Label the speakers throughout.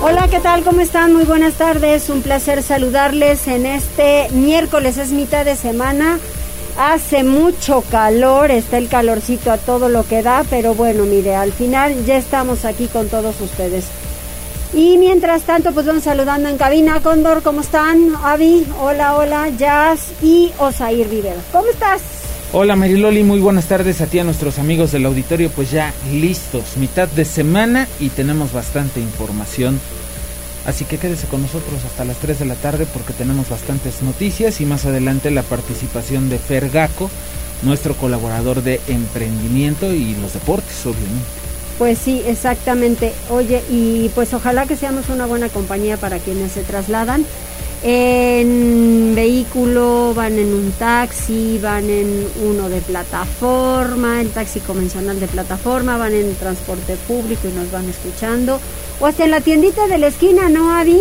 Speaker 1: Hola, ¿qué tal? ¿Cómo están? Muy buenas tardes. Un placer saludarles en este miércoles, es mitad de semana. Hace mucho calor, está el calorcito a todo lo que da, pero bueno, mire, al final ya estamos aquí con todos ustedes. Y mientras tanto, pues vamos saludando en cabina. Condor, ¿cómo están? Avi, hola, hola, Jazz y Osair Rivera. ¿Cómo estás?
Speaker 2: Hola Mariloli, muy buenas tardes a ti, a nuestros amigos del auditorio, pues ya listos, mitad de semana y tenemos bastante información. Así que quédese con nosotros hasta las 3 de la tarde porque tenemos bastantes noticias y más adelante la participación de Fergaco, nuestro colaborador de emprendimiento y los deportes, obviamente.
Speaker 1: Pues sí, exactamente. Oye, y pues ojalá que seamos una buena compañía para quienes se trasladan en vehículo, van en un taxi, van en uno de plataforma, el taxi convencional de plataforma, van en transporte público y nos van escuchando. O hasta en la tiendita de la esquina, ¿no, Avi?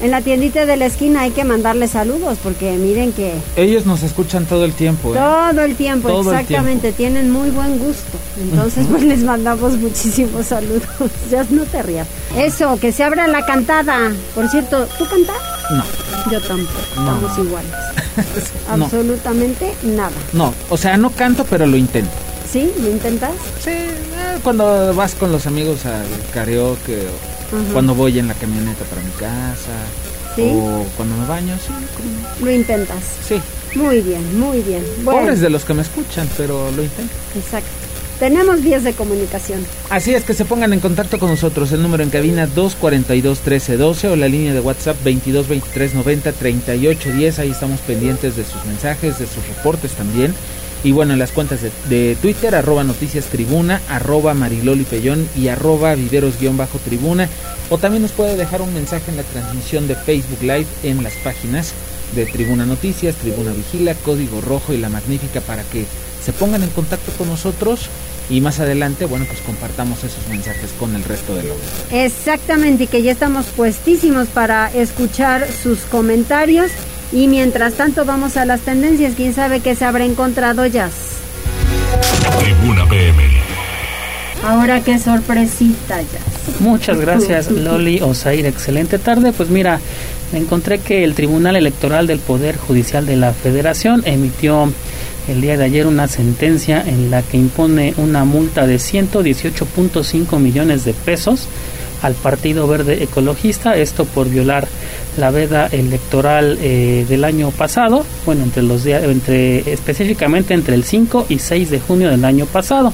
Speaker 1: En la tiendita de la esquina hay que mandarle saludos porque miren que...
Speaker 2: Ellos nos escuchan todo el tiempo.
Speaker 1: ¿eh? Todo el tiempo, exactamente. Tienen muy buen gusto. Entonces pues les mandamos muchísimos saludos. ya no te rías. Eso, que se abra la cantada. Por cierto, ¿tú cantas?
Speaker 2: No.
Speaker 1: Yo tampoco. Estamos iguales. Absolutamente nada.
Speaker 2: No, o sea, no canto, pero lo intento.
Speaker 1: ¿Sí? ¿Lo intentas?
Speaker 2: Sí, eh, cuando vas con los amigos al karaoke o cuando voy en la camioneta para mi casa ¿Sí? o cuando me baño, sí.
Speaker 1: Lo intentas.
Speaker 2: Sí.
Speaker 1: Muy bien, muy bien.
Speaker 2: Bueno. Pobres de los que me escuchan, pero lo intento.
Speaker 1: Exacto. Tenemos vías de comunicación.
Speaker 2: Así es que se pongan en contacto con nosotros. El número en cabina 242-1312 o la línea de WhatsApp 2223903810. Ahí estamos pendientes de sus mensajes, de sus reportes también. Y bueno, en las cuentas de, Twitter, arroba noticias tribuna, arroba mariloli pellón y arroba viveros-tribuna. O también nos puede dejar un mensaje en la transmisión de Facebook Live en las páginas de Tribuna Noticias, Tribuna Vigila, Código Rojo y La Magnífica para que se pongan en contacto con nosotros y más adelante, bueno, pues compartamos esos mensajes con el resto del mundo.
Speaker 1: Exactamente, y que ya estamos puestísimos para escuchar sus comentarios y mientras tanto vamos a las tendencias, quién sabe qué se habrá encontrado Jazz.
Speaker 3: Tribuna PM.
Speaker 1: Ahora qué sorpresita Jazz.
Speaker 4: Muchas gracias Loli Osair, excelente tarde. Pues mira, encontré que el Tribunal Electoral del Poder Judicial de la Federación emitió el día de ayer una sentencia en la que impone una multa de 118.5 millones de pesos al Partido Verde Ecologista, esto por violar la veda electoral eh, del año pasado, bueno, entre los días, entre específicamente entre el 5 y 6 de junio del año pasado.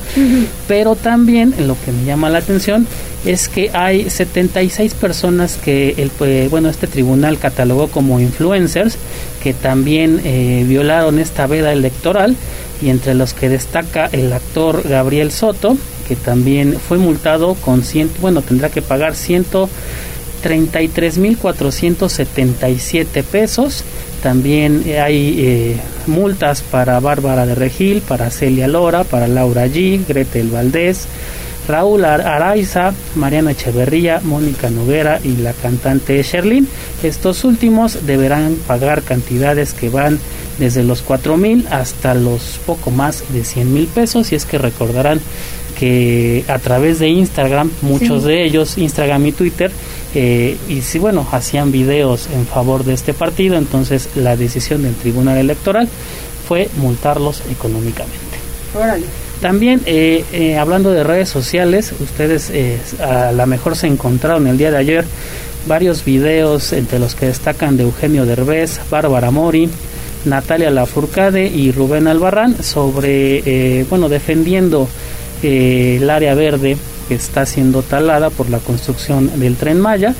Speaker 4: Pero también lo que me llama la atención es que hay 76 personas que el pues, bueno, este tribunal catalogó como influencers que también eh, violaron esta veda electoral y entre los que destaca el actor Gabriel Soto, que también fue multado con 100, bueno, tendrá que pagar 133.477 pesos. También hay eh, multas para Bárbara de Regil, para Celia Lora, para Laura G, Gretel Valdés, Raúl Araiza, Mariana Echeverría, Mónica Noguera y la cantante Sherlyn. Estos últimos deberán pagar cantidades que van desde los 4 mil hasta los poco más de 100 mil pesos. Y es que recordarán que a través de Instagram, muchos de ellos, Instagram y Twitter, eh, y si bueno, hacían videos en favor de este partido, entonces la decisión del Tribunal Electoral fue multarlos económicamente. También, eh, eh, hablando de redes sociales, ustedes a lo mejor se encontraron el día de ayer varios videos entre los que destacan de Eugenio Derbez, Bárbara Mori, Natalia Lafourcade y Rubén Albarrán sobre, bueno, defendiendo eh, el área verde que está siendo talada por la construcción del tren Maya.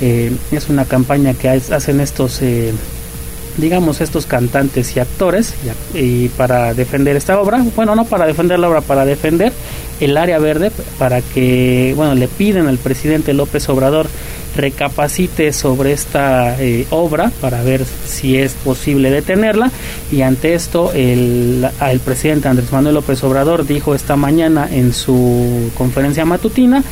Speaker 4: Eh, es una campaña que hacen estos, eh, digamos, estos cantantes y actores y, para defender esta obra. Bueno, no para defender la obra, para defender el área verde, para que, bueno, le piden al presidente López Obrador recapacite sobre esta eh, obra para ver si es posible detenerla y ante esto el, el presidente Andrés Manuel López Obrador dijo esta mañana en su conferencia matutina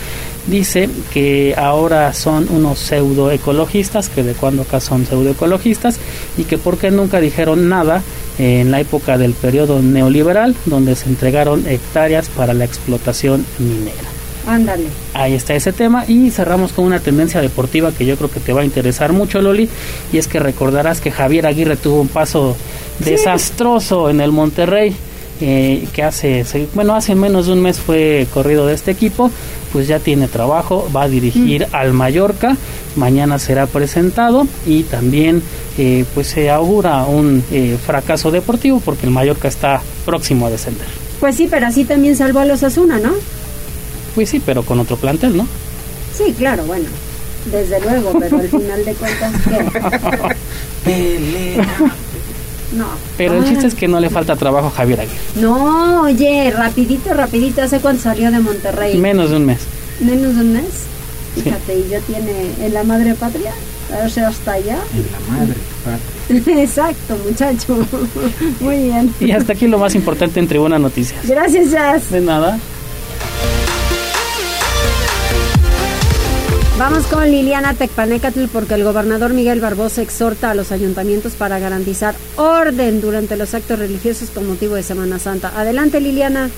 Speaker 4: dice que ahora son unos pseudoecologistas, que de cuando acá son pseudoecologistas, y que porque nunca dijeron nada en la época del periodo neoliberal, donde se entregaron hectáreas para la explotación minera.
Speaker 1: Ándale.
Speaker 4: Ahí está ese tema y cerramos con una tendencia deportiva que yo creo que te va a interesar mucho, Loli, y es que recordarás que Javier Aguirre tuvo un paso desastroso en el Monterrey. Eh, que hace, bueno, hace menos de un mes fue corrido de este equipo, pues ya tiene trabajo, va a dirigir mm. al Mallorca, mañana será presentado y también eh, pues se augura un eh, fracaso deportivo porque el Mallorca está próximo a descender.
Speaker 1: Pues sí, pero así también salvó a los Asuna, ¿no?
Speaker 4: Pues sí, pero con otro plantel, ¿no?
Speaker 1: Sí, claro, bueno, desde luego, pero al final de cuentas, ¿qué?
Speaker 4: No. Pero el chiste es que no le falta trabajo a Javier Aguirre.
Speaker 1: No, oye, rapidito, rapidito. ¿Hace cuánto salió de Monterrey?
Speaker 4: Menos de un mes.
Speaker 1: ¿Menos de un mes? Fíjate, y ya tiene en la madre patria. O sea, hasta allá.
Speaker 2: En la madre patria.
Speaker 1: Exacto, muchacho. Muy bien.
Speaker 4: Y hasta aquí lo más importante en Tribuna Noticias.
Speaker 1: Gracias, Jazz.
Speaker 4: De nada.
Speaker 1: Vamos con Liliana Tecpanecatl porque el gobernador Miguel Barbosa exhorta a los ayuntamientos para garantizar orden durante los actos religiosos con motivo de Semana Santa. Adelante Liliana.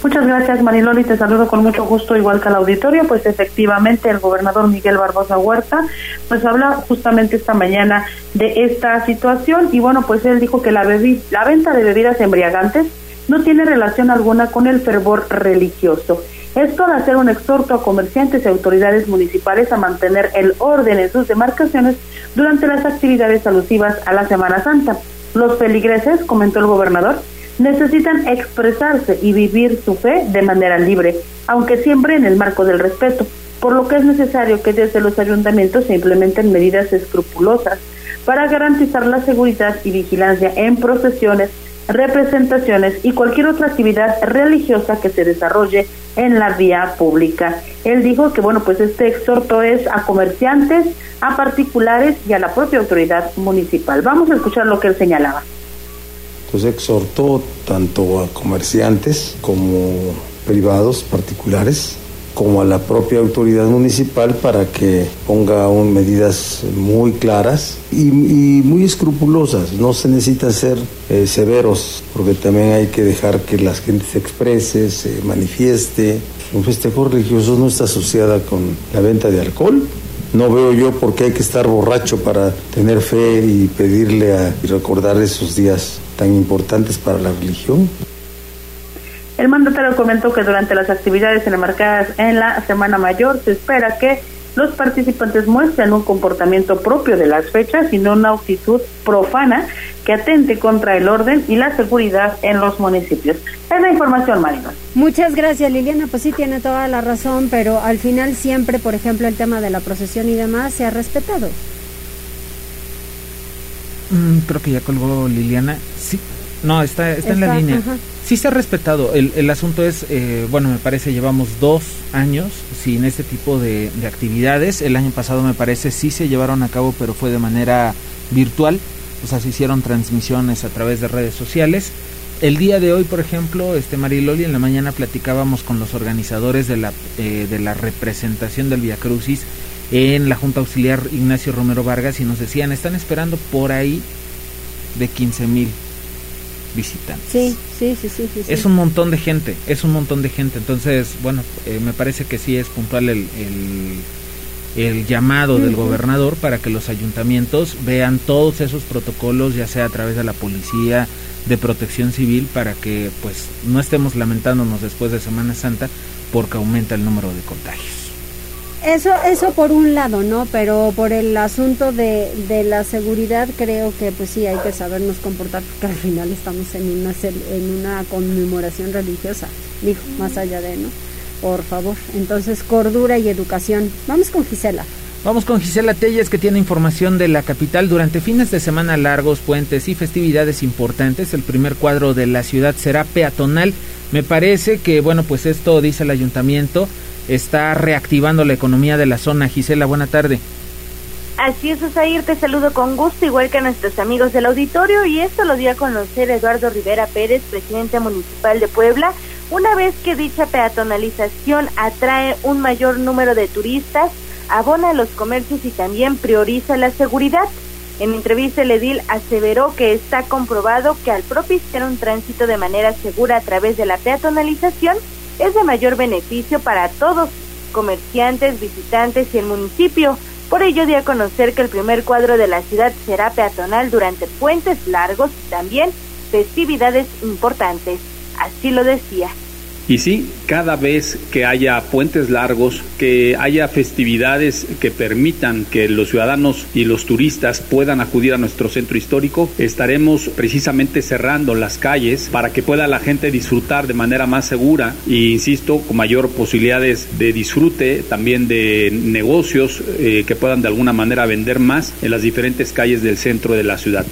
Speaker 5: Muchas gracias Mariloli, te saludo con mucho gusto igual que al auditorio, pues efectivamente el gobernador Miguel Barbosa Huerta pues habla justamente esta mañana de esta situación y bueno pues él dijo que la, la venta de bebidas embriagantes no tiene relación alguna con el fervor religioso esto al hacer un exhorto a comerciantes y autoridades municipales a mantener el orden en sus demarcaciones durante las actividades alusivas a la Semana Santa. Los feligreses, comentó el gobernador, necesitan expresarse y vivir su fe de manera libre, aunque siempre en el marco del respeto, por lo que es necesario que desde los ayuntamientos se implementen medidas escrupulosas para garantizar la seguridad y vigilancia en procesiones, representaciones y cualquier otra actividad religiosa que se desarrolle en la vía pública. Él dijo que bueno, pues este exhorto es a comerciantes, a particulares y a la propia autoridad municipal. Vamos a escuchar lo que él señalaba.
Speaker 6: Pues exhortó tanto a comerciantes como privados, particulares, como a la propia autoridad municipal para que ponga un, medidas muy claras y, muy escrupulosas. No se necesita ser eh, severos, porque también hay que dejar que la gente se exprese, se manifieste. Un festejo religioso no está asociada con la venta de alcohol. No veo yo por qué hay que estar borracho para tener fe y pedirle a, y recordar esos días tan importantes para la religión.
Speaker 5: El mandatario comentó que durante las actividades enmarcadas en la Semana Mayor se espera que los participantes muestren un comportamiento propio de las fechas y no una actitud profana que atente contra el orden y la seguridad en los municipios. Es la información, Marina.
Speaker 1: Muchas gracias, Liliana. Pues sí, tiene toda la razón, pero al final siempre, por ejemplo, el tema de la procesión y demás se ha respetado.
Speaker 2: Mm, creo que ya colgó Liliana. Sí, no, está, está, en la línea. Sí se ha respetado. El, el asunto es, eh, bueno, me parece llevamos dos años sin este tipo de, actividades. El año pasado me parece sí se llevaron a cabo, pero fue de manera virtual. O sea, se hicieron transmisiones a través de redes sociales. El día de hoy, por ejemplo, este Mariloli, en la mañana platicábamos con los organizadores de la, eh, de la representación del Via Crucis en la Junta Auxiliar Ignacio Romero Vargas y nos decían, están esperando por ahí de 15 mil visitantes.
Speaker 1: Sí, sí, sí, sí,
Speaker 2: Es un montón de gente, es un montón de gente. Entonces, bueno, eh, me parece que sí es puntual el, el, llamado del gobernador para que los ayuntamientos vean todos esos protocolos, ya sea a través de la policía, de protección civil, para que pues no estemos lamentándonos después de Semana Santa porque aumenta el número de contagios.
Speaker 1: Eso, eso por un lado, ¿no? Pero por el asunto de, de la seguridad creo que pues sí hay que sabernos comportar porque al final estamos en una, en una conmemoración religiosa, dijo, más allá de, ¿no? Por favor. Entonces, cordura y educación. Vamos con Gisela.
Speaker 2: Vamos con Gisela Telles que tiene información de la capital. Durante fines de semana largos, puentes y festividades importantes, el primer cuadro de la ciudad será peatonal. Me parece que, bueno, pues esto dice el ayuntamiento está reactivando la economía de la zona. Gisela, buena tarde.
Speaker 7: Así es, Osair, te saludo con gusto, igual que a nuestros amigos del auditorio, y esto lo dio a conocer Eduardo Rivera Pérez, presidente municipal de Puebla, una vez que dicha peatonalización atrae un mayor número de turistas, abona los comercios y también prioriza la seguridad. En entrevista, el edil aseveró que está comprobado que al propiciar un tránsito de manera segura a través de la peatonalización es de mayor beneficio para todos, comerciantes, visitantes y el municipio. Por ello, dio a conocer que el primer cuadro de la ciudad será peatonal durante puentes largos y también festividades importantes. Así lo decía.
Speaker 8: Y sí, cada vez que haya puentes largos, que haya festividades que permitan que los ciudadanos y los turistas puedan acudir a nuestro centro histórico, estaremos precisamente cerrando las calles para que pueda la gente disfrutar de manera más segura e, insisto, con mayor posibilidades de disfrute, también de negocios eh, que puedan de alguna manera vender más en las diferentes calles del centro de la ciudad.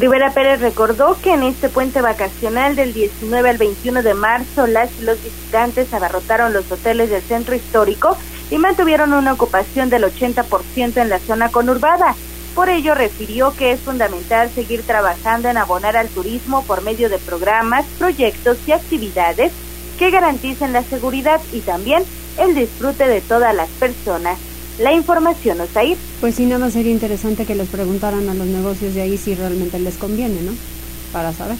Speaker 7: Rivera Pérez recordó que en este puente vacacional del 19 al 21 de marzo las y los visitantes abarrotaron los hoteles del centro histórico y mantuvieron una ocupación del 80% en la zona conurbada. Por ello refirió que es fundamental seguir trabajando en abonar al turismo por medio de programas, proyectos y actividades que garanticen la seguridad y también el disfrute de todas las personas la información, Osair.
Speaker 1: Pues sí, nada más sería interesante que les preguntaran a los negocios de ahí si realmente les conviene, ¿no? Para saber.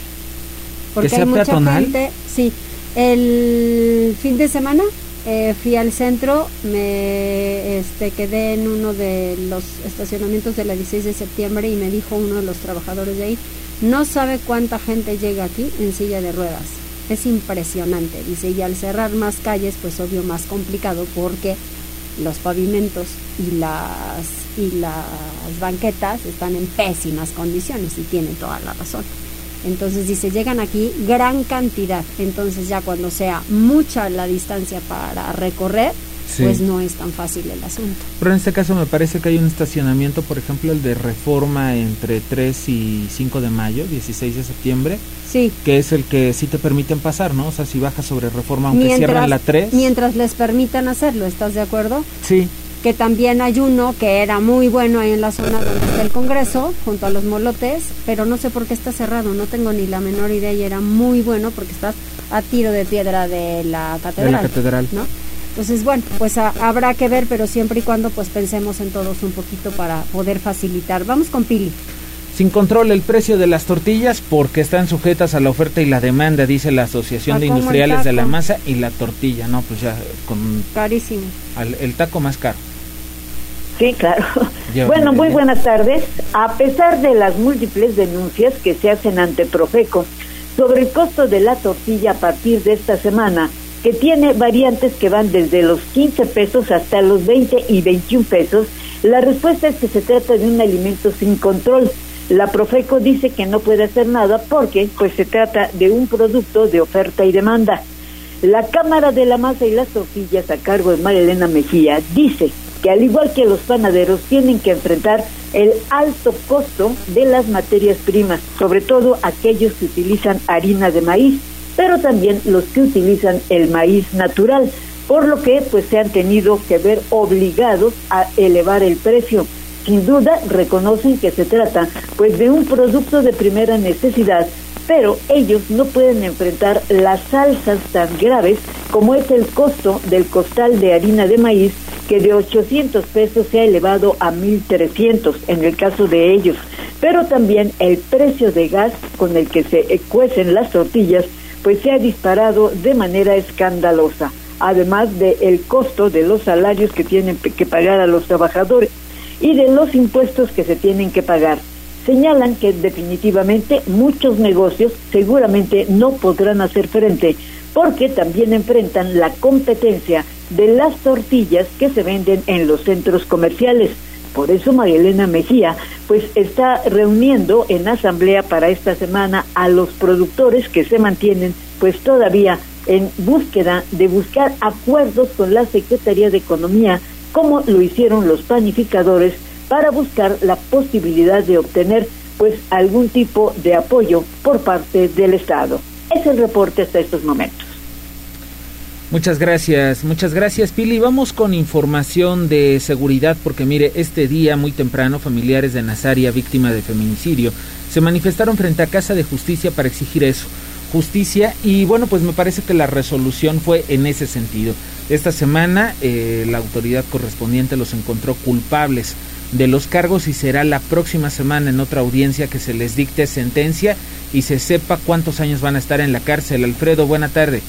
Speaker 2: Porque hay mucha gente,
Speaker 1: sí. El fin de semana eh, fui al centro, me este, quedé en uno de los estacionamientos de la 16 de septiembre y me dijo uno de los trabajadores de ahí, no sabe cuánta gente llega aquí en silla de ruedas. Es impresionante, dice, y al cerrar más calles, pues obvio más complicado porque los pavimentos y las y las banquetas están en pésimas condiciones y tienen toda la razón. Entonces dice, llegan aquí gran cantidad, entonces ya cuando sea mucha la distancia para recorrer, pues no es tan fácil el asunto.
Speaker 2: Pero en este caso me parece que hay un estacionamiento, por ejemplo, el de Reforma entre 3 y 5 de mayo, 16 de septiembre,
Speaker 1: sí.
Speaker 2: que es el que sí te permiten pasar, ¿no? O sea, si bajas sobre Reforma, aunque cierran la 3.
Speaker 1: Mientras les permitan hacerlo, ¿estás de acuerdo?
Speaker 2: Sí.
Speaker 1: Que también hay uno que era muy bueno ahí en la zona donde está el Congreso, junto a los molotes, pero no sé por qué está cerrado, no tengo ni la menor idea y era muy bueno porque estás a tiro de piedra de la catedral.
Speaker 2: De la catedral.
Speaker 1: ¿no? Entonces, bueno, pues habrá que ver, pero siempre y cuando pues pensemos en todos un poquito para poder facilitar. Vamos con Pili.
Speaker 2: Sin control el precio de las tortillas porque están sujetas a la oferta y la demanda, dice la Asociación de Industriales de la Masa y la tortilla, ¿no? Pues ya con...
Speaker 1: Carísimo.
Speaker 2: el taco más caro.
Speaker 9: Sí, claro. bueno, muy buenas tardes. A pesar de las múltiples denuncias que se hacen ante Profeco sobre el costo de la tortilla a partir de esta semana, que tiene variantes que van desde los 15 pesos hasta los 20 y 21 pesos, la respuesta es que se trata de un alimento sin control. La Profeco dice que no puede hacer nada porque pues se trata de un producto de oferta y demanda. La Cámara de la Masa y las Tortillas a cargo de María Elena Mejía dice que al igual que los panaderos tienen que enfrentar el alto costo de las materias primas, sobre todo aquellos que utilizan harina de maíz pero también los que utilizan el maíz natural, por lo que pues se han tenido que ver obligados a elevar el precio. Sin duda reconocen que se trata pues de un producto de primera necesidad, pero ellos no pueden enfrentar las alzas tan graves como es el costo del costal de harina de maíz que de 800 pesos se ha elevado a 1.300 en el caso de ellos, pero también el precio de gas con el que se cuecen las tortillas pues se ha disparado de manera escandalosa, además del el costo de los salarios que tienen que pagar a los trabajadores y de los impuestos que se tienen que pagar. Señalan que definitivamente muchos negocios seguramente no podrán hacer frente porque también enfrentan la competencia de las tortillas que se venden en los centros comerciales. Por eso María Elena Mejía pues está reuniendo en asamblea para esta semana a los productores que se mantienen pues todavía en búsqueda de buscar acuerdos con la Secretaría de Economía como lo hicieron los panificadores para buscar la posibilidad de obtener pues algún tipo de apoyo por parte del Estado. Es el reporte hasta estos momentos.
Speaker 2: Muchas gracias, muchas gracias Pili. Vamos con información de seguridad porque mire, este día muy temprano familiares de Nazaria, víctima de feminicidio, se manifestaron frente a Casa de Justicia para exigir eso, justicia y bueno, pues me parece que la resolución fue en ese sentido. Esta semana eh, la autoridad correspondiente los encontró culpables de los cargos y será la próxima semana en otra audiencia que se les dicte sentencia y se sepa cuántos años van a estar en la cárcel. Alfredo, buena tarde.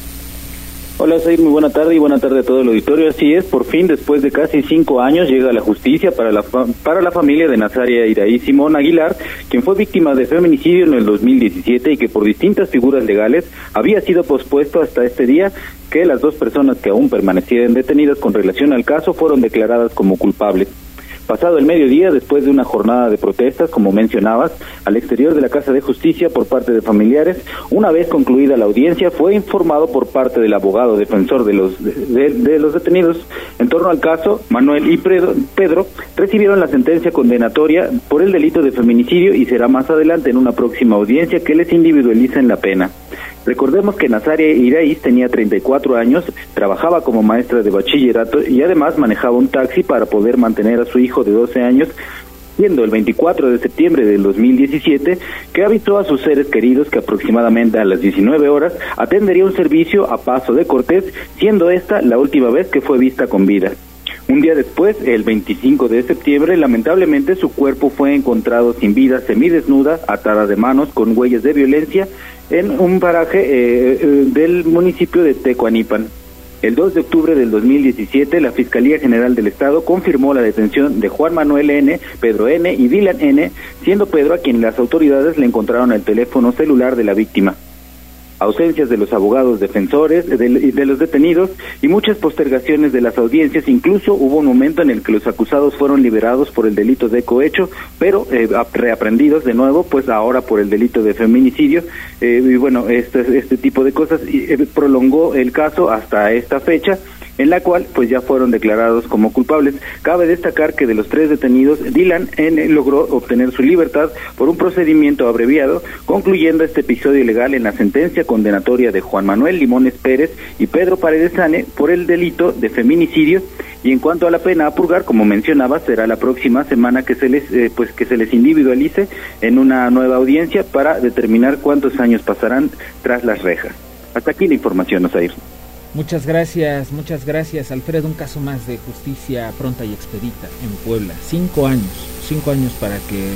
Speaker 10: Hola, Said, muy buena tarde y buena tarde a todo el auditorio. Así es, por fin, después de casi cinco años, llega la justicia para la, para la familia de Nazaria Iraí Simón Aguilar, quien fue víctima de feminicidio en el 2017 y que por distintas figuras legales había sido pospuesto hasta este día que las dos personas que aún permanecían detenidas con relación al caso fueron declaradas como culpables. Pasado el mediodía, después de una jornada de protestas, como mencionabas, al exterior de la Casa de Justicia por parte de familiares, una vez concluida la audiencia, fue informado por parte del abogado defensor de los, de, los detenidos en torno al caso, Manuel y Pedro, recibieron la sentencia condenatoria por el delito de feminicidio y será más adelante en una próxima audiencia que les individualicen la pena. Recordemos que Nazaria Iraíz tenía 34 años, trabajaba como maestra de bachillerato y además manejaba un taxi para poder mantener a su hijo de 12 años siendo el 24 de septiembre del 2017 que avisó a sus seres queridos que aproximadamente a las 19 horas atendería un servicio a Paso de Cortés, siendo esta la última vez que fue vista con vida. Un día después, el 25 de septiembre, lamentablemente su cuerpo fue encontrado sin vida, semidesnuda, atada de manos, con huellas de violencia, en un paraje eh, eh, del municipio de Tecuanipan. El 2 de octubre del 2017, la Fiscalía General del Estado confirmó la detención de Juan Manuel N., Pedro N. y Dylan N., siendo Pedro a quien las autoridades le encontraron el teléfono celular de la víctima ausencias de los abogados defensores, de, los detenidos y muchas postergaciones de las audiencias. Incluso hubo un momento en el que los acusados fueron liberados por el delito de cohecho, pero eh, reaprendidos de nuevo, pues ahora por el delito de feminicidio. Eh, y bueno, este, este tipo de cosas eh, prolongó el caso hasta esta fecha en la cual pues ya fueron declarados como culpables. Cabe destacar que de los tres detenidos, Dylan N. logró obtener su libertad por un procedimiento abreviado, concluyendo este episodio ilegal en la sentencia condenatoria de Juan Manuel Limones Pérez y Pedro Paredes Sane por el delito de feminicidio. Y en cuanto a la pena a purgar, como mencionaba, será la próxima semana que se les eh, pues que se les individualice en una nueva audiencia para determinar cuántos años pasarán tras las rejas. Hasta aquí la información, Osair.
Speaker 2: Muchas gracias, muchas gracias, Alfredo. Un caso más de justicia pronta y expedita en Puebla. Cinco años, cinco años para que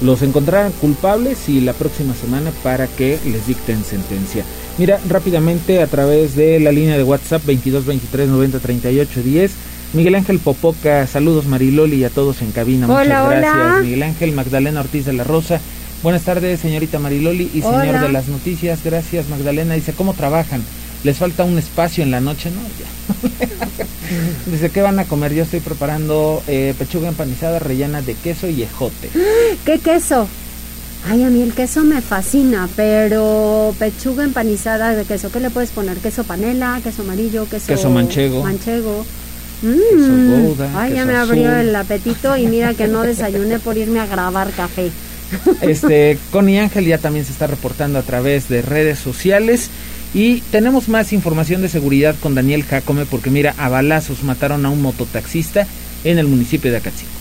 Speaker 2: los encontraran culpables y la próxima semana para que les dicten sentencia. Mira, rápidamente a través de la línea de WhatsApp 22 23 90 38 10. Miguel Ángel Popoca, saludos Mariloli y a todos en cabina.
Speaker 1: Muchas gracias.
Speaker 2: Miguel Ángel Magdalena Ortiz de la Rosa. Buenas tardes, señorita Mariloli y señor de las noticias. Gracias, Magdalena. Dice, ¿cómo trabajan? Les falta un espacio en la noche, ¿no? Dice, ¿qué van a comer? Yo estoy preparando eh, pechuga empanizada rellena de queso y ejote.
Speaker 1: ¿Qué queso? Ay, a mí el queso me fascina, pero pechuga empanizada de queso, ¿qué le puedes poner? ¿Queso panela, queso amarillo, queso...
Speaker 2: Queso manchego.
Speaker 1: Manchego. Mm. Ay, ya me abrió el apetito y mira que no desayuné por irme a grabar café.
Speaker 2: Este, Connie Ángel ya también se está reportando a través de redes sociales. Y tenemos más información de seguridad con Daniel Jacome porque mira, a balazos mataron a un mototaxista en el municipio de Acatzingo.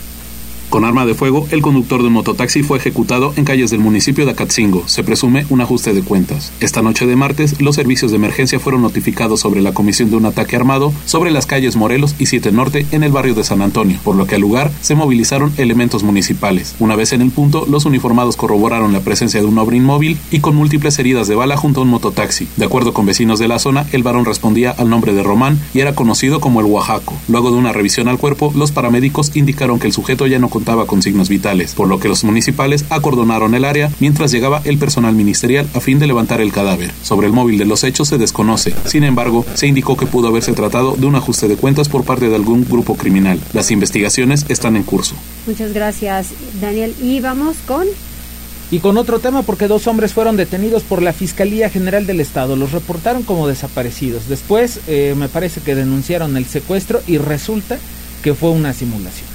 Speaker 11: Con arma de fuego, el conductor de un mototaxi fue ejecutado en calles del municipio de Acatzingo. Se presume un ajuste de cuentas. Esta noche de martes, los servicios de emergencia fueron notificados sobre la comisión de un ataque armado sobre las calles Morelos y 7 Norte en el barrio de San Antonio, por lo que al lugar se movilizaron elementos municipales. Una vez en el punto, los uniformados corroboraron la presencia de un hombre inmóvil y con múltiples heridas de bala junto a un mototaxi. De acuerdo con vecinos de la zona, el varón respondía al nombre de Román y era conocido como el Oaxaco. Luego de una revisión al cuerpo, los paramédicos indicaron que el sujeto ya no contaba con signos vitales, por lo que los municipales acordonaron el área mientras llegaba el personal ministerial a fin de levantar el cadáver. Sobre el móvil de los hechos se desconoce. Sin embargo, se indicó que pudo haberse tratado de un ajuste de cuentas por parte de algún grupo criminal. Las investigaciones están en curso.
Speaker 1: Muchas gracias, Daniel. Y vamos con
Speaker 2: y con otro tema porque dos hombres fueron detenidos por la Fiscalía General del Estado. Los reportaron como desaparecidos. Después eh, me parece que denunciaron el secuestro y resulta que fue una simulación.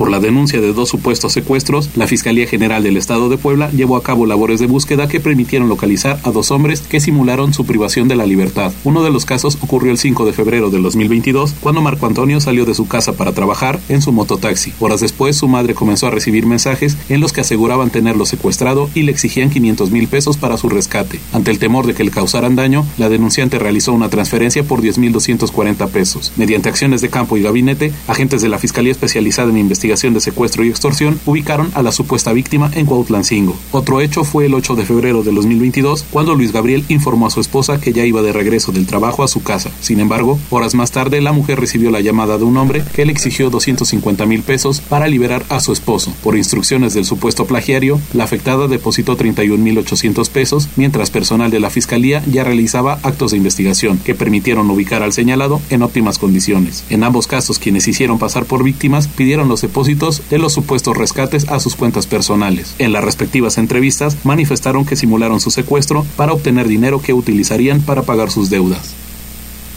Speaker 11: Por la denuncia de dos supuestos secuestros, la Fiscalía General del Estado de Puebla llevó a cabo labores de búsqueda que permitieron localizar a dos hombres que simularon su privación de la libertad. Uno de los casos ocurrió el 5 de febrero del 2022, cuando Marco Antonio salió de su casa para trabajar en su mototaxi. Horas después, su madre comenzó a recibir mensajes en los que aseguraban tenerlo secuestrado y le exigían 500 mil pesos para su rescate. Ante el temor de que le causaran daño, la denunciante realizó una transferencia por 10.240 pesos. Mediante acciones de campo y gabinete, agentes de la Fiscalía Especializada en Investigación de Secuestro y Extorsión ubicaron a la supuesta víctima en Cuautlancingo. Otro hecho fue el 8 de febrero de 2022, cuando Luis Gabriel informó a su esposa que ya iba de regreso del trabajo a su casa. Sin embargo, horas más tarde, la mujer recibió la llamada de un hombre que le exigió 250 mil pesos para liberar a su esposo. Por instrucciones del supuesto plagiario, la afectada depositó 31 mil 800 pesos, mientras personal de la Fiscalía ya realizaba actos de investigación que permitieron ubicar al señalado en óptimas condiciones. En ambos casos, quienes hicieron pasar por víctimas pidieron los depósitos de los supuestos rescates a sus cuentas personales. En las respectivas entrevistas, manifestaron que simularon su secuestro para obtener dinero que utilizarían para pagar sus deudas.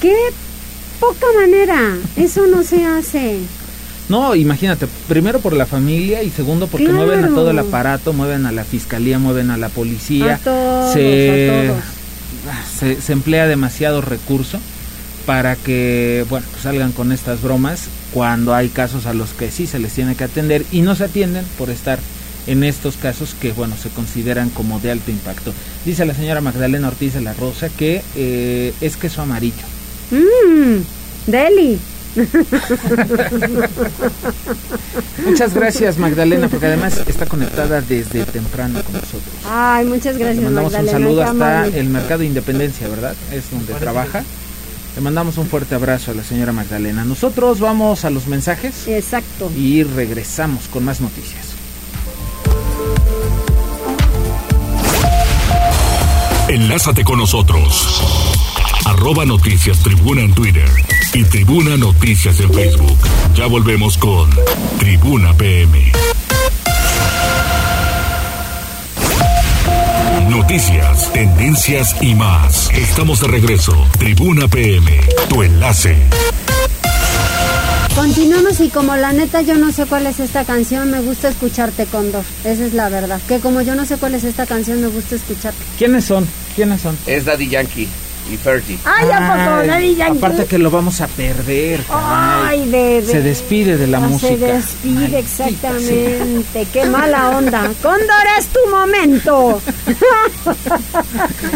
Speaker 1: ¡Qué poca manera! Eso no se hace.
Speaker 2: No, imagínate, primero por la familia y segundo porque mueven a todo el aparato, mueven a la fiscalía, mueven a la policía. se, Se, emplea demasiado recurso para que, bueno, pues salgan con estas bromas cuando hay casos a los que sí se les tiene que atender y no se atienden por estar en estos casos que, bueno, se consideran como de alto impacto. Dice la señora Magdalena Ortiz de la Rosa que eh, es queso amarillo.
Speaker 1: Mmm, deli.
Speaker 2: muchas gracias Magdalena, porque además está conectada desde temprano con nosotros.
Speaker 1: Ay, muchas gracias. Le
Speaker 2: mandamos un saludo hasta el Mercado de Independencia, ¿verdad? Es donde trabaja. Le mandamos un fuerte abrazo a la señora Magdalena. Nosotros vamos a los mensajes.
Speaker 1: Exacto.
Speaker 2: Y regresamos con más noticias.
Speaker 3: Enlázate con nosotros. Arroba Noticias Tribuna en Twitter y Tribuna Noticias en Facebook. Ya volvemos con Tribuna PM. Noticias, tendencias y más. Estamos de regreso. Tribuna PM, tu enlace.
Speaker 1: Continuamos y como la neta yo no sé cuál es esta canción, me gusta escucharte, Condor. Esa es la verdad. Que como yo no sé cuál es esta canción, me gusta escucharte.
Speaker 2: ¿Quiénes son? ¿Quiénes son?
Speaker 12: Es Daddy Yankee y Fergie.
Speaker 1: Ay, ¿a poco? Daddy Yankee.
Speaker 2: Aparte que lo vamos a perder.
Speaker 1: Ay, bebé.
Speaker 2: Se despide de la música.
Speaker 1: Se despide, exactamente. Qué mala onda. Cóndor, es tu momento.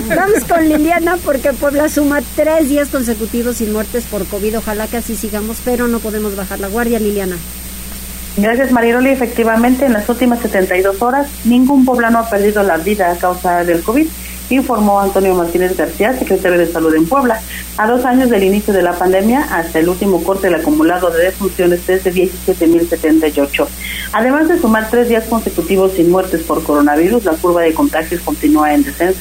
Speaker 1: Vamos con Liliana porque Puebla suma tres días consecutivos sin muertes por COVID. Ojalá que así sigamos, pero no podemos bajar la guardia, Liliana.
Speaker 5: Gracias, Mariroli. Efectivamente, en las últimas 72 horas, ningún poblano ha perdido la vida a causa del COVID informó Antonio Martínez García, secretario de Salud en Puebla. A dos años del inicio de la pandemia, hasta el último corte del acumulado de defunciones es de 17.078. Además de sumar tres días consecutivos sin muertes por coronavirus, la curva de contagios continúa en descenso.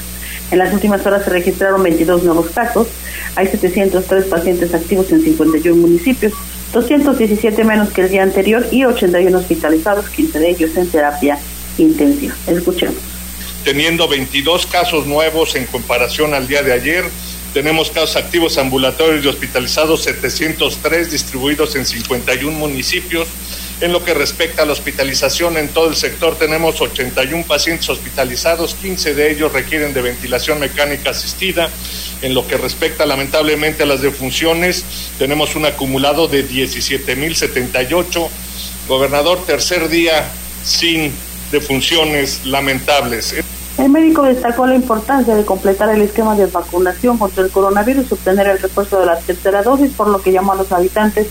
Speaker 5: En las últimas horas se registraron 22 nuevos casos. Hay 703 pacientes activos en 51 municipios, 217 menos que el día anterior y 81 hospitalizados, 15 de ellos en terapia intensiva. Escuchemos
Speaker 13: teniendo 22 casos nuevos en comparación al día de ayer. Tenemos casos activos ambulatorios y hospitalizados 703 distribuidos en 51 municipios. En lo que respecta a la hospitalización en todo el sector, tenemos 81 pacientes hospitalizados, 15 de ellos requieren de ventilación mecánica asistida. En lo que respecta lamentablemente a las defunciones, tenemos un acumulado de 17.078. Gobernador, tercer día sin defunciones lamentables.
Speaker 5: El médico destacó la importancia de completar el esquema de vacunación contra el coronavirus y obtener el refuerzo de la tercera dosis, por lo que llamó a los habitantes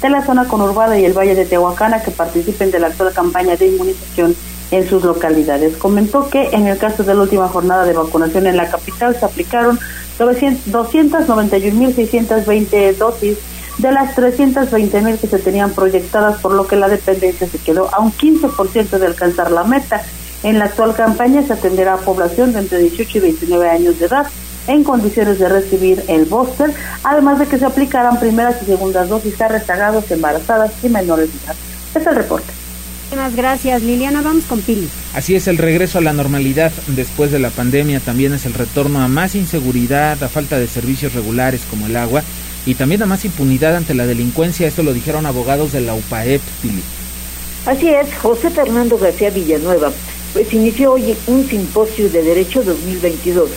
Speaker 5: de la zona conurbada y el Valle de Tehuacana que participen de la actual campaña de inmunización en sus localidades. Comentó que en el caso de la última jornada de vacunación en la capital se aplicaron 291.620 dosis de las 320.000 que se tenían proyectadas, por lo que la dependencia se quedó a un 15% de alcanzar la meta. En la actual campaña se atenderá a población de entre 18 y 29 años de edad en condiciones de recibir el booster, además de que se aplicarán primeras y segundas dosis a rezagados, embarazadas y menores de edad. Es el reporte.
Speaker 1: Muchas gracias, Liliana. Vamos con Pili.
Speaker 2: Así es, el regreso a la normalidad después de la pandemia también es el retorno a más inseguridad, a falta de servicios regulares como el agua y también a más impunidad ante la delincuencia. Esto lo dijeron abogados de la UPAEP, Pili.
Speaker 9: Así es, José Fernando García Villanueva, pues inició hoy un simposio de Derecho 2022,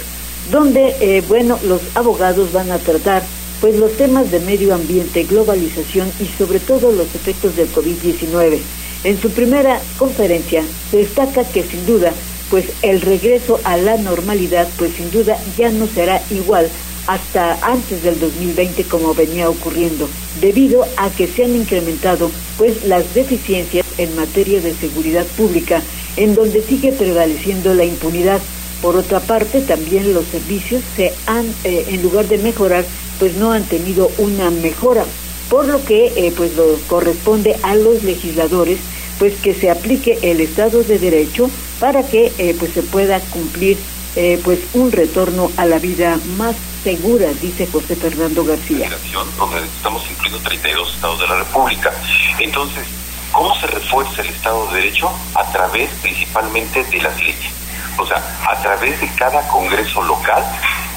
Speaker 9: donde, eh, bueno, los abogados van a tratar pues los temas de medio ambiente, globalización y sobre todo los efectos del COVID-19. En su primera conferencia destaca que sin duda, pues el regreso a la normalidad, pues sin duda ya no será igual hasta antes del 2020 como venía ocurriendo, debido a que se han incrementado pues las deficiencias en materia de seguridad pública, en donde sigue prevaleciendo la impunidad. Por otra parte, también los servicios se han, eh, en lugar de mejorar, pues no han tenido una mejora, por lo que eh, pues lo corresponde a los legisladores pues que se aplique el Estado de Derecho para que eh, pues se pueda cumplir eh, pues un retorno a la vida más segura, dice José Fernando García.
Speaker 14: Donde estamos incluyendo 32 estados de la República. Entonces, ¿cómo se refuerza el Estado de Derecho? A través principalmente de las leyes. O sea, a través de cada Congreso local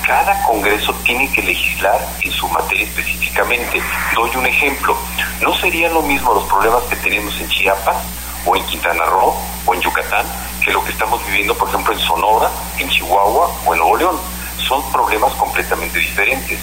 Speaker 14: cada Congreso tiene que legislar en su materia específicamente. Doy un ejemplo. No serían lo mismo los problemas que tenemos en Chiapas o en Quintana Roo o en Yucatán que lo que estamos viviendo, por ejemplo, en Sonora, en Chihuahua o en Nuevo León. Son problemas completamente diferentes.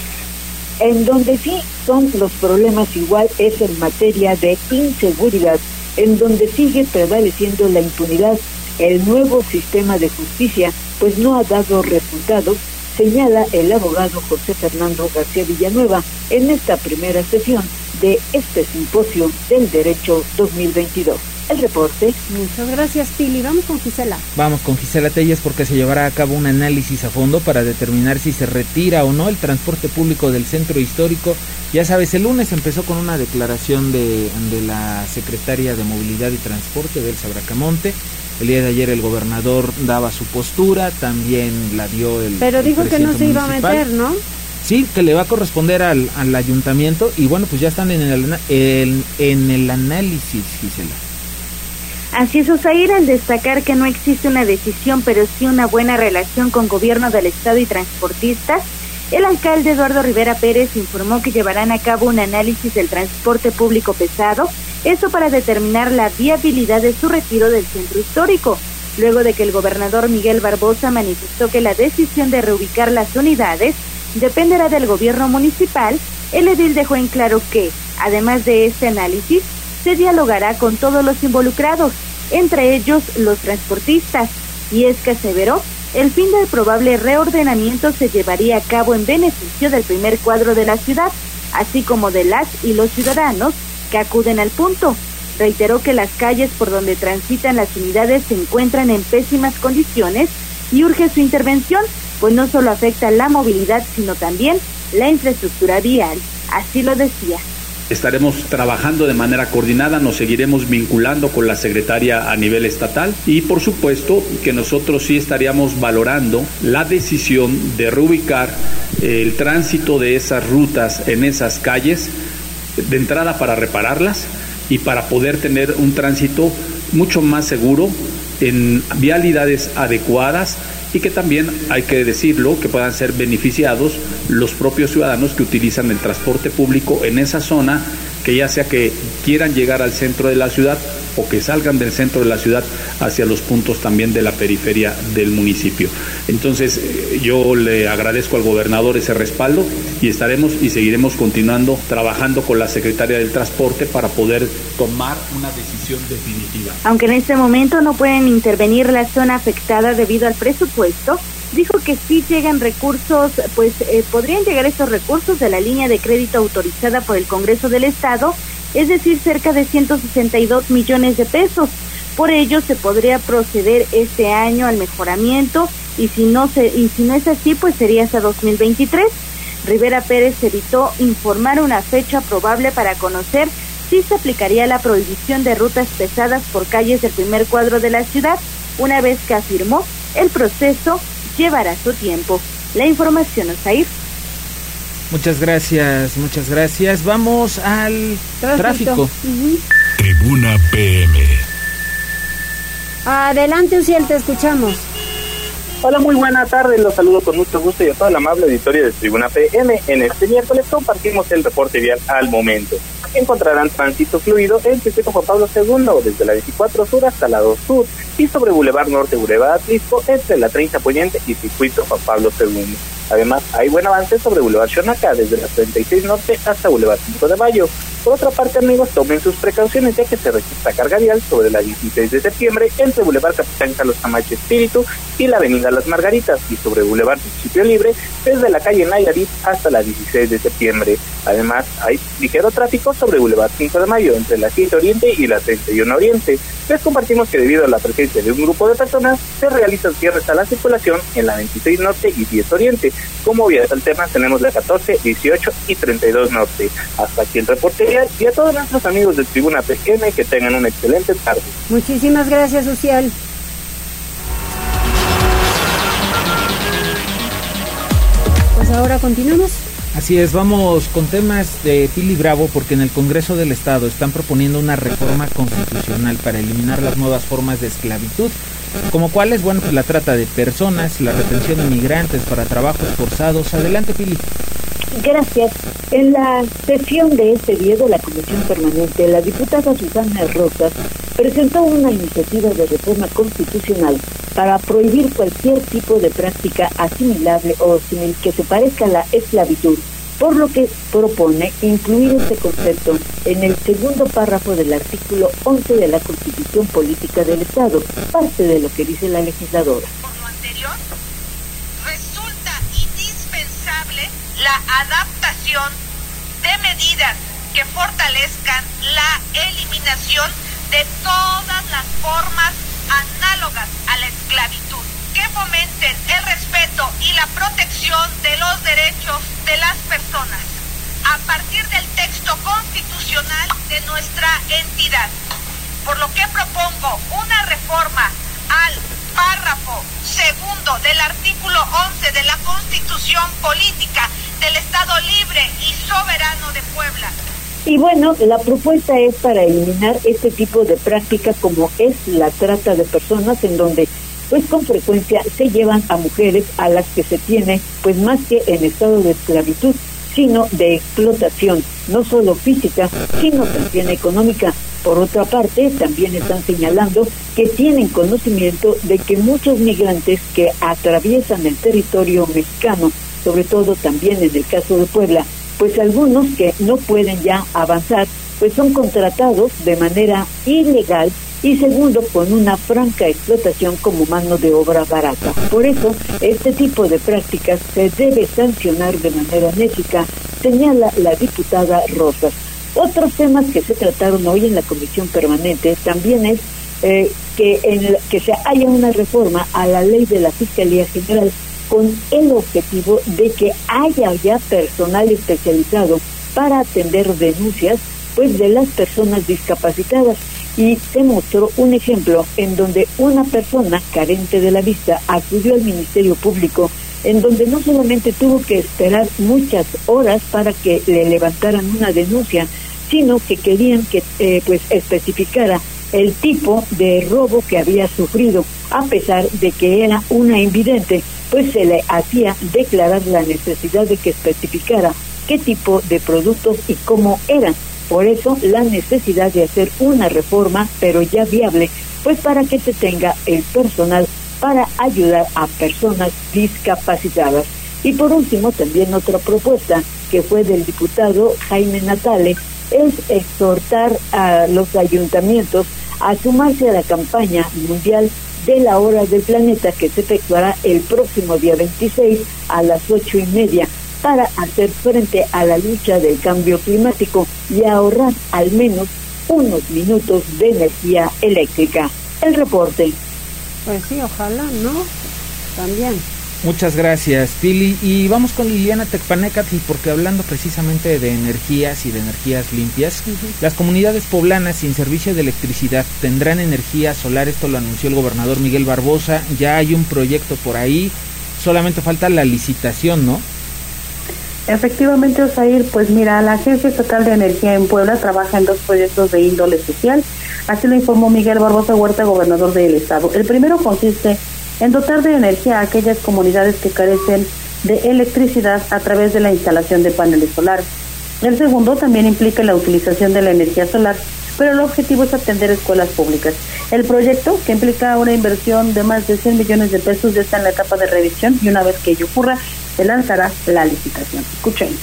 Speaker 9: En donde sí son los problemas igual es en materia de inseguridad, en donde sigue prevaleciendo la impunidad. El nuevo sistema de justicia pues no ha dado resultados señala el abogado José Fernando García Villanueva en esta primera sesión de este simposio del Derecho 2022. El reporte.
Speaker 1: Muchas gracias, Pili. Vamos con Gisela.
Speaker 2: Vamos con Gisela Telles porque se llevará a cabo un análisis a fondo para determinar si se retira o no el transporte público del centro histórico. Ya sabes, el lunes empezó con una declaración de, de la secretaria de Movilidad y Transporte, Elsa Bracamonte el día de ayer el gobernador daba su postura, también la dio el.
Speaker 1: Pero dijo que no se iba a meter, ¿no?
Speaker 2: Sí, que le va a corresponder al, ayuntamiento y bueno, pues ya están en el, en el análisis, Gisela.
Speaker 7: Así es, Osair, al destacar que no existe una decisión, pero sí una buena relación con gobierno del Estado y transportistas, el alcalde Eduardo Rivera Pérez informó que llevarán a cabo un análisis del transporte público pesado eso para determinar la viabilidad de su retiro del centro histórico, luego de que el gobernador Miguel Barbosa manifestó que la decisión de reubicar las unidades dependerá del gobierno municipal, el edil dejó en claro que, además de este análisis, se dialogará con todos los involucrados, entre ellos los transportistas, y es que aseveró, el fin del probable reordenamiento se llevaría a cabo en beneficio del primer cuadro de la ciudad, así como de las y los ciudadanos que acuden al punto. Reiteró que las calles por donde transitan las unidades se encuentran en pésimas condiciones y urge su intervención, pues no solo afecta la movilidad, sino también la infraestructura vial. Así lo decía.
Speaker 8: Estaremos trabajando de manera coordinada, nos seguiremos vinculando con la secretaria a nivel estatal y por supuesto que nosotros sí estaríamos valorando la decisión de reubicar el tránsito de esas rutas en esas calles de entrada para repararlas y para poder tener un tránsito mucho más seguro en vialidades adecuadas y que también hay que decirlo que puedan ser beneficiados los propios ciudadanos que utilizan el transporte público en esa zona que ya sea que quieran llegar al centro de la ciudad o que salgan del centro de la ciudad hacia los puntos también de la periferia del municipio. Entonces eh, yo le agradezco al gobernador ese respaldo y estaremos y seguiremos continuando trabajando con la secretaria del Transporte para poder tomar una decisión definitiva.
Speaker 7: Aunque en este momento no pueden intervenir la zona afectada debido al presupuesto, dijo que si llegan recursos, pues eh, podrían llegar esos recursos de la línea de crédito autorizada por el Congreso del Estado, es decir, cerca de 162 millones de pesos. Por ello, se podría proceder este año al mejoramiento y si no se y si no es así, pues sería hasta 2023. Rivera Pérez evitó informar una fecha probable para conocer si se aplicaría la prohibición de rutas pesadas por calles del primer cuadro de la ciudad, una vez que afirmó el proceso llevará su tiempo. La información, ir.
Speaker 2: Muchas gracias, muchas gracias. Vamos al tráfico.
Speaker 3: Tribuna PM.
Speaker 1: Adelante, Uciel, te escuchamos.
Speaker 15: Hola, muy buena tarde. Los saludo con mucho gusto y a toda la amable auditoría de Tribuna PM. En este miércoles compartimos el reporte vial al momento. Encontrarán tránsito fluido en Circuito Juan Pablo II desde la 24 Sur hasta la 2 Sur y sobre Boulevard Norte Boulevard Atlisco entre la 30 Poniente y Circuito Juan Pablo II. Además, hay buen avance sobre Boulevard Xonaca desde la 36 Norte hasta Boulevard 5 de Mayo por otra parte, amigos, tomen sus precauciones ya que se registra carga vial sobre la 16 de septiembre entre Boulevard Capitán Carlos Camacho Espíritu y la Avenida Las Margaritas y sobre Boulevard Principio Libre desde la calle Nayarit hasta la 16 de septiembre. Además, hay ligero tráfico sobre Boulevard 5 de Mayo entre la 7 Oriente y la 31 Oriente. Les compartimos que debido a la presencia de un grupo de personas se realizan cierres a la circulación en la 26 Norte y 10 Oriente. Como vías alternas tenemos la 14, 18 y 32 Norte. Hasta aquí el reporte y a todos nuestros amigos de Tribuna PGM que tengan una excelente tarde.
Speaker 1: Muchísimas gracias, Social. Pues ahora continuamos.
Speaker 2: Así es, vamos con temas de Pili Bravo porque en el Congreso del Estado están proponiendo una reforma constitucional para eliminar las nuevas formas de esclavitud, como cuáles, bueno, pues la trata de personas, la retención de migrantes para trabajos forzados. Adelante, Pili.
Speaker 9: Gracias. En la sesión de este día de la Comisión Permanente, la diputada Susana Rosas presentó una iniciativa de reforma constitucional para prohibir cualquier tipo de práctica asimilable o que se parezca a la esclavitud, por lo que propone incluir este concepto en el segundo párrafo del artículo 11 de la Constitución Política del Estado, parte de lo que dice la legisladora.
Speaker 16: Por lo anterior, resulta indispensable la adaptación de medidas que fortalezcan la eliminación de todas las formas análogas a la esclavitud, que fomenten el respeto y la protección de los derechos de las personas, a partir del texto constitucional de nuestra entidad. Por lo que propongo una reforma al párrafo segundo del artículo 11 de la Constitución Política del Estado Libre y Soberano de Puebla.
Speaker 9: Y bueno, la propuesta es para eliminar este tipo de práctica como es la trata de personas en donde pues con frecuencia se llevan a mujeres a las que se tiene pues más que en estado de esclavitud, sino de explotación, no solo física, sino también económica. Por otra parte, también están señalando que tienen conocimiento de que muchos migrantes que atraviesan el territorio mexicano, sobre todo también en el caso de Puebla, pues algunos que no pueden ya avanzar, pues son contratados de manera ilegal y segundo, con una franca explotación como mano de obra barata. Por eso, este tipo de prácticas se debe sancionar de manera enérgica, señala la diputada Rosas. Otros temas que se trataron hoy en la comisión permanente también es eh, que, que se haya una reforma a la ley de la Fiscalía General con el objetivo de que haya ya personal especializado para atender denuncias pues de las personas discapacitadas y se mostró un ejemplo en donde una persona carente de la vista acudió al Ministerio Público en donde no solamente tuvo que esperar muchas horas para que le levantaran una denuncia, sino que querían que eh, pues especificara el tipo de robo que había sufrido, a pesar de que era una invidente, pues se le hacía declarar la necesidad de que especificara qué tipo de productos y cómo eran. Por eso la necesidad de hacer una reforma, pero ya viable, pues para que se tenga el personal para ayudar a personas discapacitadas. Y por último, también otra propuesta que fue del diputado Jaime Natale es exhortar a los ayuntamientos a sumarse a la campaña mundial de la hora del planeta que se efectuará el próximo día 26 a las ocho y media para hacer frente a la lucha del cambio climático y ahorrar al menos unos minutos de energía eléctrica. El reporte.
Speaker 1: Pues sí, ojalá, ¿no? También.
Speaker 2: Muchas gracias, Pili. Y vamos con Liliana Tecpanecatl, porque hablando precisamente de energías y de energías limpias, las comunidades poblanas sin servicio de electricidad tendrán energía solar. Esto lo anunció el gobernador Miguel Barbosa. Ya hay un proyecto por ahí. Solamente falta la licitación, ¿no?
Speaker 5: Efectivamente, Osair, pues mira, la Agencia Estatal de Energía en Puebla trabaja en dos proyectos de índole social. Así lo informó Miguel Barbosa Huerta, gobernador del estado. El primero consiste en dotar de energía a aquellas comunidades que carecen de electricidad a través de la instalación de paneles solares. El segundo también implica la utilización de la energía solar, pero el objetivo es atender escuelas públicas. El proyecto, que implica una inversión de más de 100 millones de pesos, ya está en la etapa de revisión y una vez que ello ocurra, se lanzará la licitación. Escuchemos.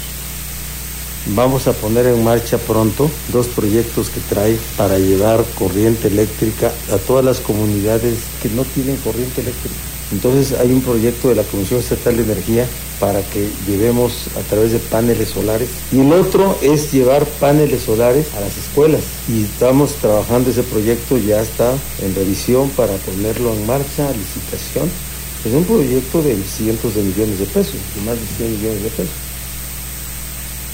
Speaker 6: Vamos a poner en marcha pronto dos proyectos que trae para llevar corriente eléctrica a todas las comunidades que no tienen corriente eléctrica. Entonces hay un proyecto de la Comisión Estatal de Energía para que llevemos a través de paneles solares. Y el otro es llevar paneles solares a las escuelas. Y estamos trabajando ese proyecto, ya está en revisión para ponerlo en marcha, licitación. Es un proyecto de cientos de millones de pesos, de más de 100 millones de pesos.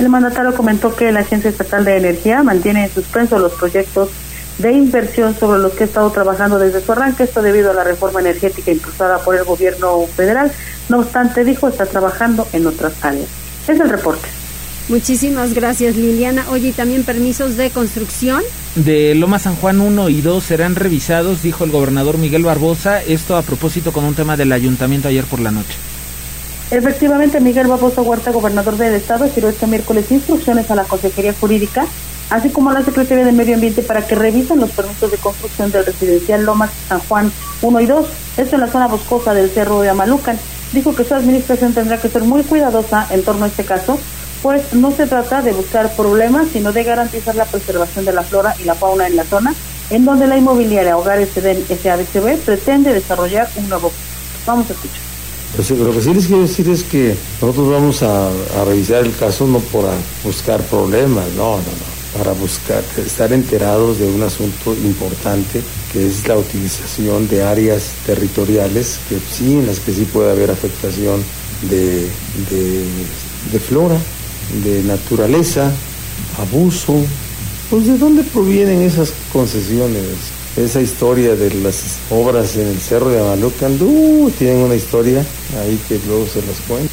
Speaker 5: El mandatario comentó que la Agencia Estatal de Energía mantiene en suspenso los proyectos de inversión sobre los que ha estado trabajando desde su arranque, esto debido a la reforma energética impulsada por el gobierno federal. No obstante, dijo, está trabajando en otras áreas. Es el reporte.
Speaker 1: Muchísimas gracias, Liliana. Oye, ¿y también permisos de construcción?
Speaker 2: De Loma San Juan 1 y 2 serán revisados, dijo el gobernador Miguel Barbosa. Esto a propósito con un tema del ayuntamiento ayer por la noche.
Speaker 5: Efectivamente, Miguel Barbosa Huerta, gobernador del estado, giró este miércoles instrucciones a la Consejería Jurídica, así como a la Secretaría de Medio Ambiente para que revisen los permisos de construcción del residencial Lomas San Juan 1 y 2, esto en la zona boscosa del Cerro de Amalucan. Dijo que su administración tendrá que ser muy cuidadosa en torno a este caso, pues no se trata de buscar problemas, sino de garantizar la preservación de la flora y la fauna en la zona, en donde la inmobiliaria Hogares Eden SADCB pretende desarrollar un nuevo. Vamos a escuchar.
Speaker 6: Pues lo que sí les quiero decir es que nosotros vamos a, revisar el caso no por buscar problemas, no, no, no, para buscar, estar enterados de un asunto importante que es la utilización de áreas territoriales que sí, en las que sí puede haber afectación de, de flora, de naturaleza, abuso. Pues de dónde provienen esas concesiones? Esa historia de las obras en el Cerro de Amalucan, uh, tienen una historia ahí que luego se las cuento.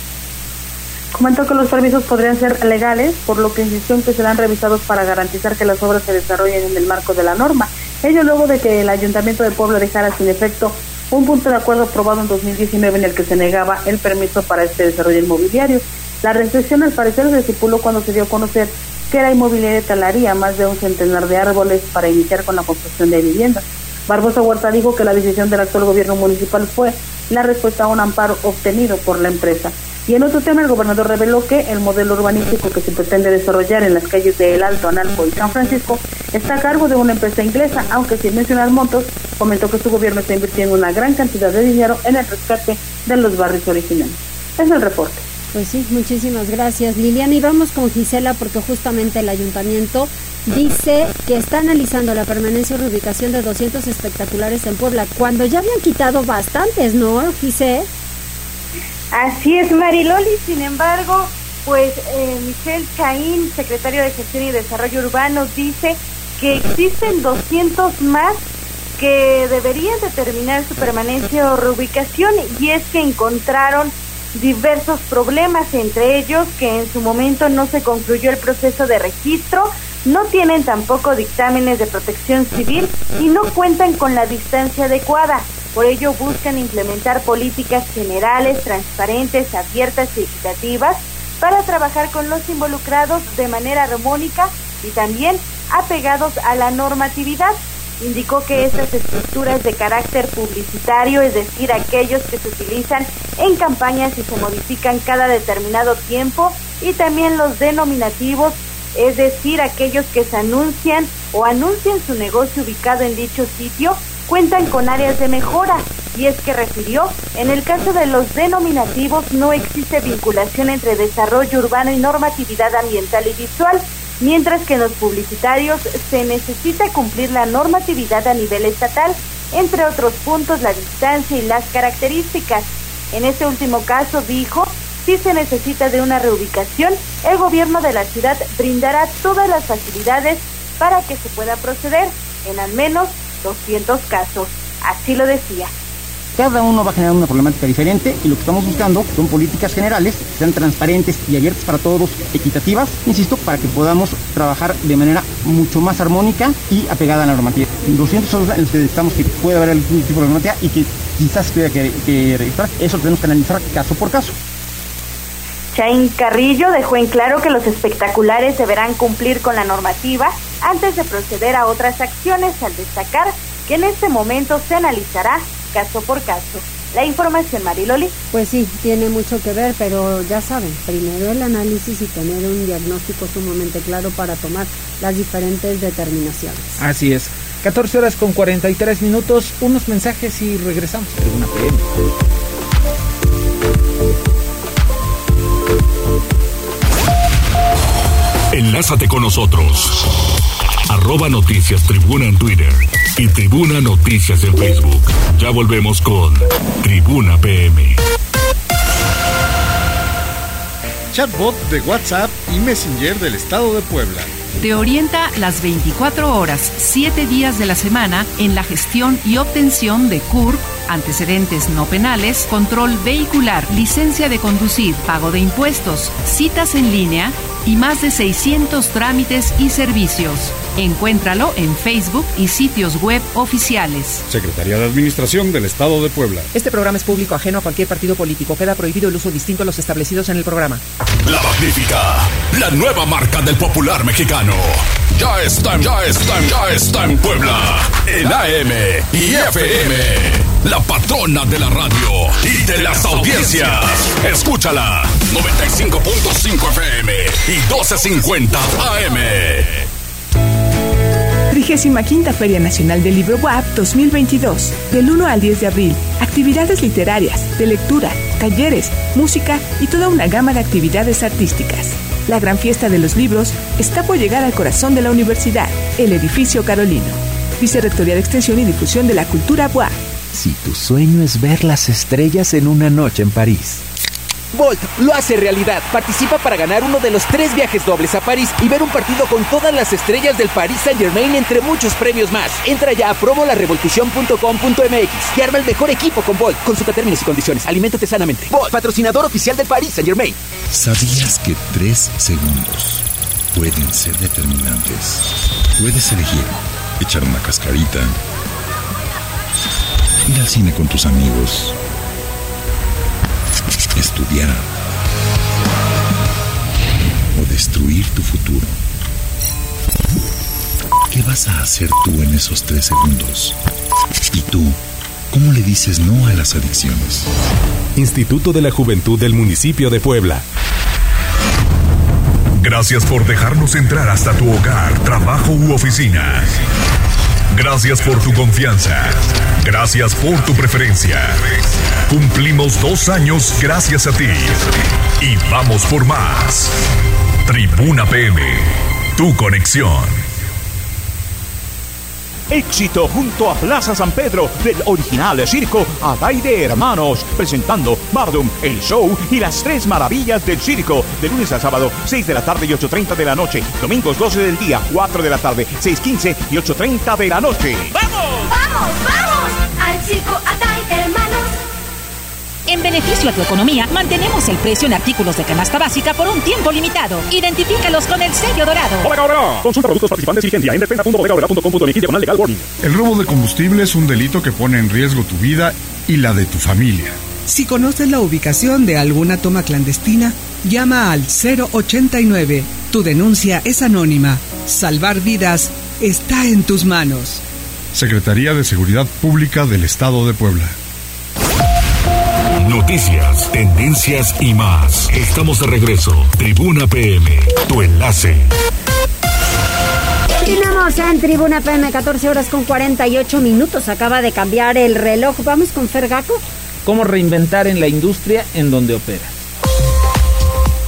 Speaker 5: Comentó que los permisos podrían ser legales, por lo que insistió que serán revisados para garantizar que las obras se desarrollen en el marco de la norma. Ello luego de que el Ayuntamiento de Pueblo dejara sin efecto un punto de acuerdo aprobado en 2019 en el que se negaba el permiso para este desarrollo inmobiliario. La restricción al parecer se estipuló cuando se dio a conocer que la inmobiliaria talaría más de un centenar de árboles para iniciar con la construcción de viviendas. Barbosa Huerta dijo que la decisión del actual gobierno municipal fue la respuesta a un amparo obtenido por la empresa. Y en otro tema, el gobernador reveló que el modelo urbanístico que se pretende desarrollar en las calles de El Alto, Analco y San Francisco está a cargo de una empresa inglesa, aunque sin mencionar montos, comentó que su gobierno está invirtiendo una gran cantidad de dinero en el rescate de los barrios originales. Es el reporte.
Speaker 1: Pues sí, muchísimas gracias Liliana. Y vamos con Gisela porque justamente el ayuntamiento dice que está analizando la permanencia y reubicación de 200 espectaculares en Puebla, cuando ya habían quitado bastantes, ¿no, Gisela?
Speaker 7: Así es, Mariloli. Sin embargo, pues eh, Michelle Caín, secretario de Gestión y Desarrollo Urbano, dice que existen 200 más que deberían determinar su permanencia o reubicación y es que encontraron diversos problemas, entre ellos que en su momento no se concluyó el proceso de registro, no tienen tampoco dictámenes de protección civil y no cuentan con la distancia adecuada. Por ello buscan implementar políticas generales, transparentes, abiertas y equitativas para trabajar con los involucrados de manera armónica y también apegados a la normatividad Indicó que estas estructuras de carácter publicitario, es decir, aquellos que se utilizan en campañas y se modifican cada determinado tiempo, y también los denominativos, es decir, aquellos que se anuncian o anuncian su negocio ubicado en dicho sitio, cuentan con áreas de mejora. Y es que refirió, en el caso de los denominativos no existe vinculación entre desarrollo urbano y normatividad ambiental y visual, mientras que en los publicitarios se necesita cumplir la normatividad a nivel estatal, entre otros puntos la distancia y las características. En este último caso, dijo, si se necesita de una reubicación, el gobierno de la ciudad brindará todas las facilidades para que se pueda proceder en al menos 200 casos. Así lo decía.
Speaker 17: Cada uno va a generar una problemática diferente y lo que estamos buscando son políticas generales que sean transparentes y abiertas para todos, equitativas, insisto, para que podamos trabajar de manera mucho más armónica y apegada a la normativa. 200 son los que necesitamos que pueda haber algún tipo de normativa y que quizás tuviera que, que registrar. Eso tenemos que analizar caso por caso.
Speaker 7: Chain Carrillo dejó en claro que los espectaculares deberán cumplir con la normativa antes de proceder a otras acciones, al destacar que en este momento se analizará caso por caso. La información, Mariloli.
Speaker 1: Pues sí, tiene mucho que ver, pero ya saben, primero el análisis y tener un diagnóstico sumamente claro para tomar las diferentes determinaciones.
Speaker 2: Así es. 14 horas con 43 minutos, unos mensajes y regresamos. Tribuna PM.
Speaker 3: Enlázate con nosotros. Arroba Noticias Tribuna en Twitter y Tribuna Noticias en Facebook. Ya volvemos con Tribuna PM.
Speaker 18: Chatbot de WhatsApp y Messenger del Estado de Puebla.
Speaker 19: Te orienta las 24 horas, 7 días de la semana en la gestión y obtención de CURP, antecedentes no penales, control vehicular, licencia de conducir, pago de impuestos, citas en línea y más de 600 trámites y servicios. Encuéntralo en Facebook y sitios web oficiales.
Speaker 18: Secretaría de Administración del Estado de Puebla.
Speaker 20: Este programa es público ajeno a cualquier partido político. Queda prohibido el uso distinto a los establecidos en el programa.
Speaker 3: La Magnífica, la nueva marca del popular mexicano. Ya está, ya está, ya está en Puebla. En AM y FM. La patrona de la radio y de las audiencias. Escúchala. 95.5 FM y 1250 AM.
Speaker 21: 35 Feria Nacional del Libro WAP 2022, del 1 al 10 de abril. Actividades literarias, de lectura, talleres, música y toda una gama de actividades artísticas. La gran fiesta de los libros está por llegar al corazón de la universidad, el edificio Carolino. Vicerrectoría de Extensión y Difusión de la Cultura WAP.
Speaker 22: Si tu sueño es ver las estrellas en una noche en París.
Speaker 20: Bolt lo hace realidad. Participa para ganar uno de los tres viajes dobles a París y ver un partido con todas las estrellas del Paris Saint Germain entre muchos premios más. Entra ya a promolarevolucion.com.mx y arma el mejor equipo con Bolt. Consulta términos y condiciones. Aliméntate sanamente. Bolt, patrocinador oficial del Paris Saint Germain.
Speaker 23: ¿Sabías que tres segundos pueden ser determinantes? Puedes elegir echar una cascarita, ir al cine con tus amigos, estudiar o destruir tu futuro. ¿Qué vas a hacer tú en esos tres segundos? ¿Y tú, cómo le dices no a las adicciones?
Speaker 3: Instituto de la Juventud del Municipio de Puebla. Gracias por dejarnos entrar hasta tu hogar, trabajo u oficina. Gracias por tu confianza. Gracias por tu preferencia. Cumplimos dos años gracias a ti. Y vamos por más. Tribuna PM, tu conexión.
Speaker 24: Éxito junto a Plaza San Pedro del original circo Adaide Hermanos, presentando Bardum, el show y las tres maravillas del circo, de lunes a sábado, 6 de la tarde y 8.30 de la noche, domingos 12 del día, 4 de la tarde, 6.15 y 8.30 de la noche.
Speaker 25: ¡Vamos! ¡Vamos, vamos! Hermanos.
Speaker 26: En beneficio a tu economía, mantenemos el precio en artículos de canasta básica por un tiempo limitado. Identifícalos con el sello dorado.
Speaker 24: Consulta productos participantes y vigencia en diagonal legal warning.
Speaker 18: El robo de combustible es un delito que pone en riesgo tu vida y la de tu familia.
Speaker 27: Si conoces la ubicación de alguna toma clandestina, llama al 089. Tu denuncia es anónima. Salvar vidas está en tus manos.
Speaker 18: Secretaría de Seguridad Pública del Estado de Puebla.
Speaker 3: Noticias, tendencias y más. Estamos de regreso. Tribuna PM, tu enlace.
Speaker 1: Continuamos en Tribuna PM, 14 horas con 48 minutos. Acaba de cambiar el reloj. Vamos con Fergaco.
Speaker 2: ¿Cómo reinventar en la industria en donde opera?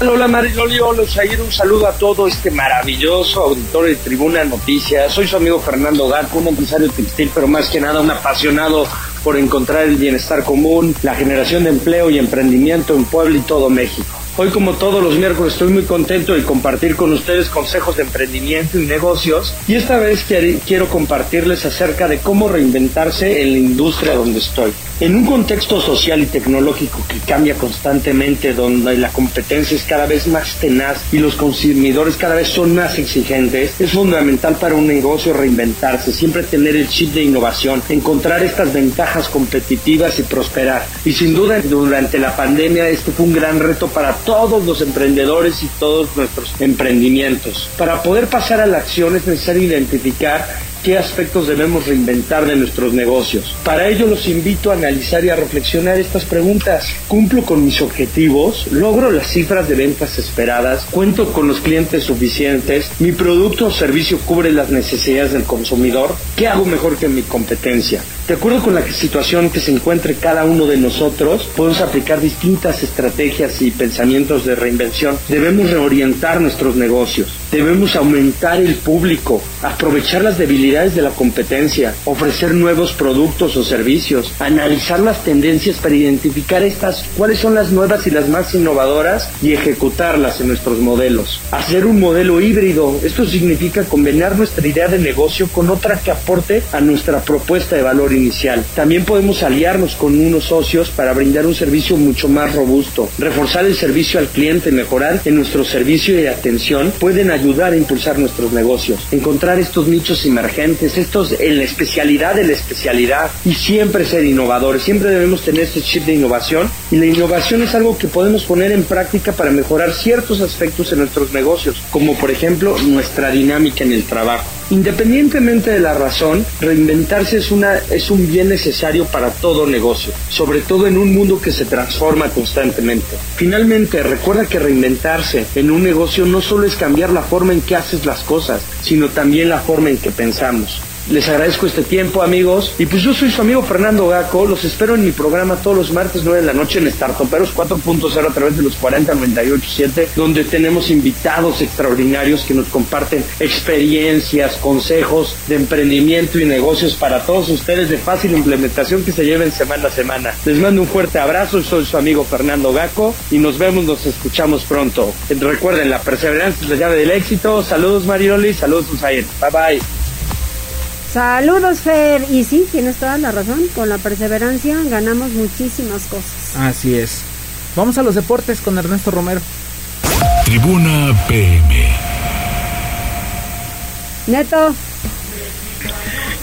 Speaker 28: Hola Mariloli, hola Zair, un saludo a todo este maravilloso auditorio de Tribuna Noticias. Soy su amigo Fernando Garco, un empresario textil, pero más que nada un apasionado por encontrar el bienestar común, la generación de empleo y emprendimiento en Puebla y todo México. Hoy como todos los miércoles estoy muy contento de compartir con ustedes consejos de emprendimiento y negocios y esta vez quiero compartirles acerca de cómo reinventarse en la industria donde estoy. En un contexto social y tecnológico que cambia constantemente, donde la competencia es cada vez más tenaz y los consumidores cada vez son más exigentes, es fundamental para un negocio reinventarse, siempre tener el chip de innovación, encontrar estas ventajas competitivas y prosperar. Y sin duda durante la pandemia esto fue un gran reto para todos los emprendedores y todos nuestros emprendimientos. Para poder pasar a la acción es necesario identificar qué aspectos debemos reinventar de nuestros negocios. Para ello los invito a analizar y a reflexionar estas preguntas. ¿Cumplo con mis objetivos? ¿Logro las cifras de ventas esperadas? ¿Cuento con los clientes suficientes? ¿Mi producto o servicio cubre las necesidades del consumidor? ¿Qué hago mejor que mi competencia? De acuerdo con la situación que se encuentre cada uno de nosotros, podemos aplicar distintas estrategias y pensamientos de reinvención. Debemos reorientar nuestros negocios, debemos aumentar el público, aprovechar las debilidades de la competencia, ofrecer nuevos productos o servicios, analizar las tendencias para identificar estas, cuáles son las nuevas y las más innovadoras y ejecutarlas en nuestros modelos. Hacer un modelo híbrido, esto significa combinar nuestra idea de negocio con otra que aporte a nuestra propuesta de valor inicial. También podemos aliarnos con unos socios para brindar un servicio mucho más robusto. Reforzar el servicio al cliente, mejorar en nuestro servicio de atención pueden ayudar a impulsar nuestros negocios. Encontrar estos nichos emergentes, estos en la especialidad de la especialidad y siempre ser innovadores. Siempre debemos tener este chip de innovación y la innovación es algo que podemos poner en práctica para mejorar ciertos aspectos en nuestros negocios, como por ejemplo nuestra dinámica en el trabajo. Independientemente de la razón, reinventarse es, una, es un bien necesario para todo negocio, sobre todo en un mundo que se transforma constantemente. Finalmente, recuerda que reinventarse en un negocio no solo es cambiar la forma en que haces las cosas, sino también la forma en que pensamos. Les agradezco este tiempo, amigos. Y pues yo soy su amigo Fernando Gaco. Los espero en mi programa todos los martes 9 de la noche en Startuperos 4.0 a través de los 4098.7, donde tenemos invitados extraordinarios que nos comparten experiencias, consejos de emprendimiento y negocios para todos ustedes de fácil implementación que se lleven semana a semana. Les mando un fuerte abrazo. Soy su amigo Fernando Gaco y nos vemos, nos escuchamos pronto. Recuerden, la perseverancia es la llave del éxito. Saludos, Marioli. Saludos, Usair. Bye bye.
Speaker 1: Saludos, Fer. Y sí, tienes toda la razón. Con la perseverancia ganamos muchísimas cosas.
Speaker 2: Así es. Vamos a los deportes con Ernesto Romero.
Speaker 3: Tribuna PM.
Speaker 1: Neto.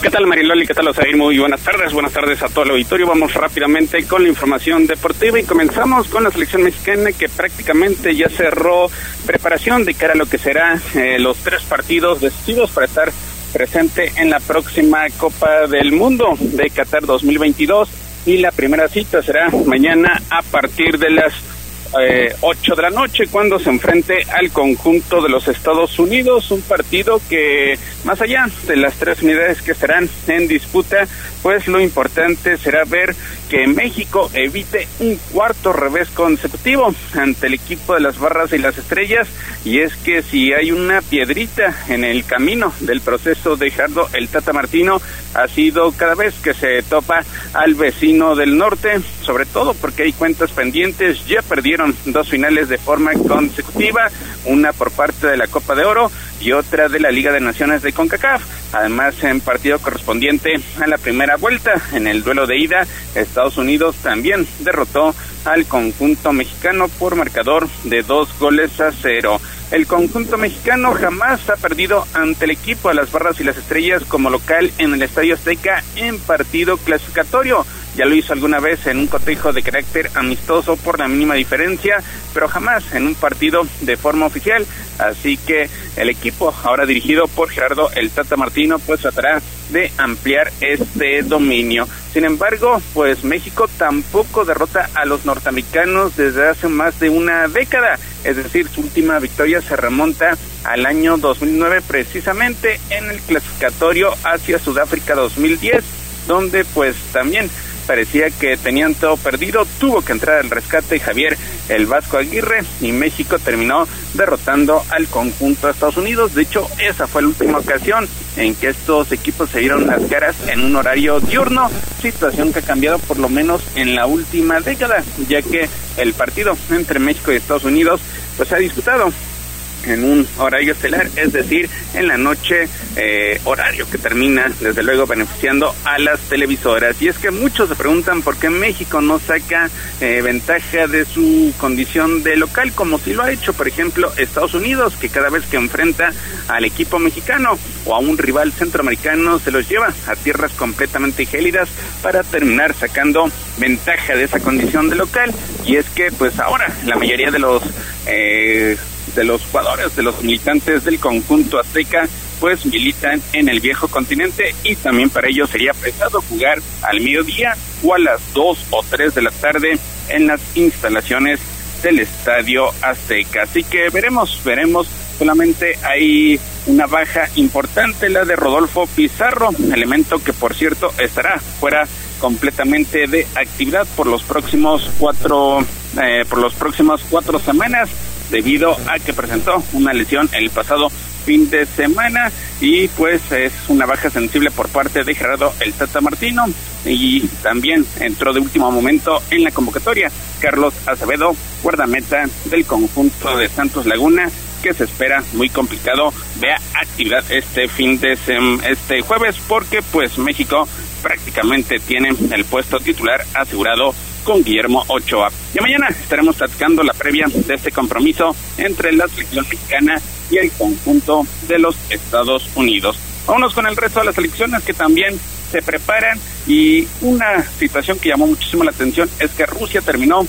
Speaker 29: ¿Qué tal Mariloli? ¿Qué tal Osair? Muy buenas tardes, buenas tardes a todo el auditorio. Vamos rápidamente con la información deportiva y comenzamos con la selección mexicana que prácticamente ya cerró preparación de cara a lo que será eh, los tres partidos decisivos para estar presente en la próxima Copa del Mundo de Qatar 2022 y la primera cita será mañana a partir de las eh, 8 de la noche cuando se enfrente al conjunto de los Estados Unidos, un partido que más allá de las tres unidades que estarán en disputa, pues lo importante será ver que México evite un cuarto revés consecutivo ante el equipo de las barras y las estrellas y es que si hay una piedrita en el camino del proceso de Jardo el Tata Martino ha sido cada vez que se topa al vecino del norte, sobre todo porque hay cuentas pendientes, ya perdieron dos finales de forma consecutiva, una por parte de la Copa de Oro y otra de la Liga de Naciones de CONCACAF. Además, en partido correspondiente a la primera vuelta, en el duelo de ida, Estados Unidos también derrotó al conjunto mexicano por marcador de dos goles a cero. El conjunto mexicano jamás ha perdido ante el equipo de las Barras y las Estrellas como local en el Estadio Azteca en partido clasificatorio. Ya lo hizo alguna vez en un cotejo de carácter amistoso por la mínima diferencia, pero jamás en un partido de forma oficial. Así que el equipo, ahora dirigido por Gerardo El Tata Martino, pues tratará de ampliar este dominio. Sin embargo, pues México tampoco derrota a los norteamericanos desde hace más de una década. Es decir, su última victoria se remonta al año 2009 precisamente en el clasificatorio hacia Sudáfrica 2010 donde pues también parecía que tenían todo perdido, tuvo que entrar al rescate Javier el Vasco Aguirre y México terminó derrotando al conjunto de Estados Unidos. De hecho, esa fue la última ocasión en que estos equipos se dieron las caras en un horario diurno, situación que ha cambiado por lo menos en la última década, ya que el partido entre México y Estados Unidos pues ha disputado en un horario estelar, es decir, en la noche, eh, horario que termina desde luego beneficiando a las televisoras. Y es que muchos se preguntan por qué México no saca eh, ventaja de su condición de local, como si lo ha hecho, por ejemplo, Estados Unidos, que cada vez que enfrenta al equipo mexicano o a un rival centroamericano se los lleva a tierras completamente gélidas para terminar sacando ventaja de esa condición de local. Y es que pues ahora la mayoría de los eh, de los jugadores, de los militantes del conjunto azteca, pues militan en el viejo continente y también para ellos sería pesado jugar al mediodía o a las 2 o 3 de la tarde en las instalaciones del Estadio Azteca. Así que veremos, veremos, solamente hay una baja importante, la de Rodolfo Pizarro, elemento que por cierto estará fuera completamente de actividad por los próximos cuatro, eh, por los próximos cuatro semanas debido a que presentó una lesión el pasado fin de semana y pues es una baja sensible por parte de Gerardo El Tata Martino. Y también entró de último momento en la convocatoria Carlos Acevedo, guardameta del conjunto de Santos Laguna que se espera muy complicado vea actividad este fin de este jueves porque pues México prácticamente tiene el puesto titular asegurado con Guillermo Ochoa. Y mañana estaremos platicando la previa de este compromiso entre la selección mexicana y el conjunto de los Estados Unidos. Vámonos con el resto de las selecciones que también se preparan y una situación que llamó muchísimo la atención es que Rusia terminó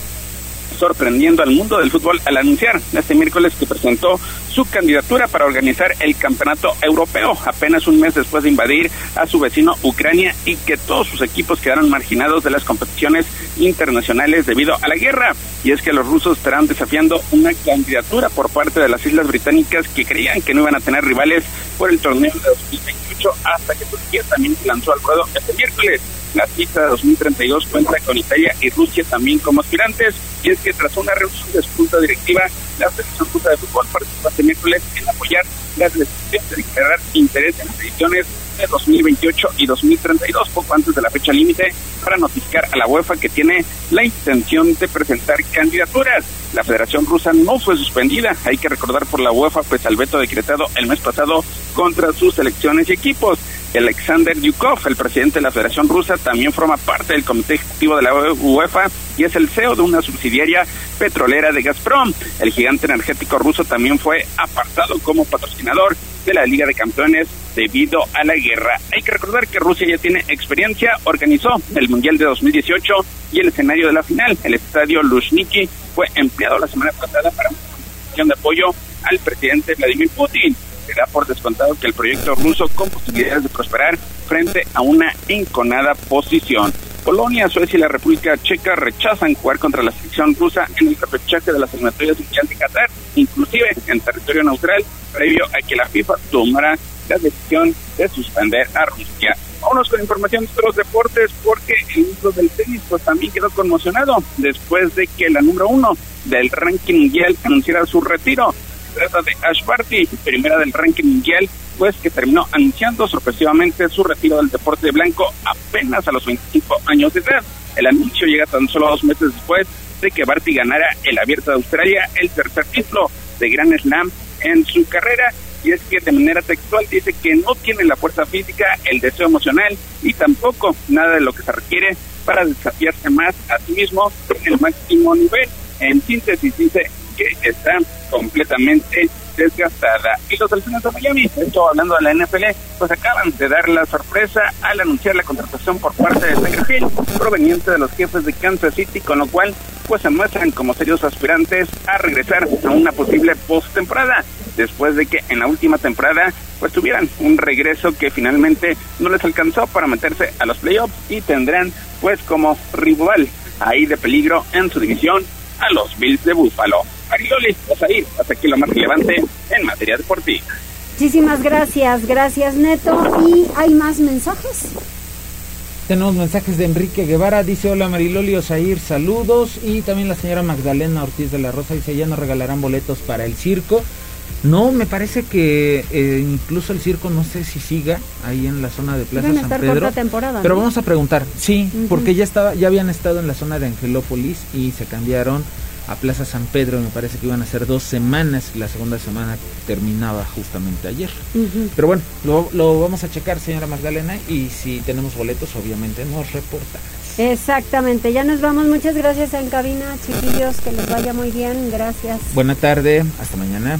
Speaker 29: sorprendiendo al mundo del fútbol al anunciar este miércoles que presentó su candidatura para organizar el campeonato europeo, apenas un mes después de invadir a su vecino Ucrania y que todos sus equipos quedaron marginados de las competiciones internacionales debido a la guerra. Y es que los rusos estarán desafiando una candidatura por parte de las Islas Británicas que creían que no iban a tener rivales por el torneo de 2028 hasta que Turquía también se lanzó al ruedo este miércoles. La cita de 2032 cuenta con Italia y Rusia también como aspirantes, y es que tras una reunión de su junta directiva, la Federación Rusa de Fútbol participó este miércoles en apoyar las decisiones de declarar interés en las ediciones de 2028 y 2032, poco antes de la fecha límite, para notificar a la UEFA que tiene la intención de presentar candidaturas. La Federación Rusa no fue suspendida, hay que recordar por la UEFA, pues al veto decretado el mes pasado contra sus selecciones y equipos. Alexander Yukov, el presidente de la Federación Rusa, también forma parte del comité ejecutivo de la UEFA y es el CEO de una subsidiaria petrolera de Gazprom. El gigante energético ruso también fue apartado como patrocinador de la Liga de Campeones debido a la guerra. Hay que recordar que Rusia ya tiene experiencia, organizó el Mundial de 2018 y el escenario de la final, el estadio Luzhniki, fue empleado la semana pasada para una manifestación de apoyo al presidente Vladimir Putin da por descontado que el proyecto ruso con posibilidades de prosperar frente a una enconada posición. Polonia, Suecia y la República Checa rechazan jugar contra la selección rusa en el repechaje de las eliminatorias mundial de Qatar, inclusive en territorio neutral, previo a que la FIFA tomara la decisión de suspender a Rusia. Vámonos con información de otros deportes porque el uso del tenis pues también quedó conmocionado después de que la número uno del ranking mundial anunciara su retiro trata de Ash Barty, primera del ranking mundial, pues que terminó anunciando sorpresivamente su retiro del deporte de blanco apenas a los 25 años de edad. El anuncio llega tan solo dos meses después de que Barty ganara el Abierto de Australia, el tercer título de Grand Slam en su carrera. Y es que de manera textual dice que no tiene la fuerza física, el deseo emocional y tampoco nada de lo que se requiere para desafiarse más a sí mismo en el máximo nivel. En síntesis dice, que está completamente desgastada. Y los Delfines de Miami, esto hablando de la NFL, pues acaban de dar la sorpresa al anunciar la contratación por parte de Tiger proveniente de los jefes de Kansas City, con lo cual pues se muestran como serios aspirantes a regresar a una posible postemporada, después de que en la última temporada pues tuvieran un regreso que finalmente no les alcanzó para meterse a los playoffs y tendrán pues como rival ahí de peligro en su división a los Bills de Búfalo. Mariloli, vas a ir hasta aquí lo más relevante en materia deportiva.
Speaker 1: Muchísimas gracias, gracias Neto. ¿Y hay más mensajes?
Speaker 2: Tenemos mensajes de Enrique Guevara, dice hola Mariloli Osair, saludos. Y también la señora Magdalena Ortiz de la Rosa dice ya nos regalarán boletos para el circo. No, me parece que eh, incluso el circo no sé si siga ahí en la zona de Plaza San Pedro.
Speaker 1: Temporada,
Speaker 2: pero vamos a preguntar, sí, porque ya estaba, ya habían estado en la zona de Angelópolis y se cambiaron a Plaza San Pedro, me parece que iban a ser dos semanas, y la segunda semana terminaba justamente ayer. Pero bueno, lo, vamos a checar, señora Magdalena, y si tenemos boletos, obviamente nos reportan.
Speaker 1: Exactamente, ya nos vamos, muchas gracias en cabina, chiquillos, que les vaya muy bien, gracias.
Speaker 2: Buena tarde, hasta mañana.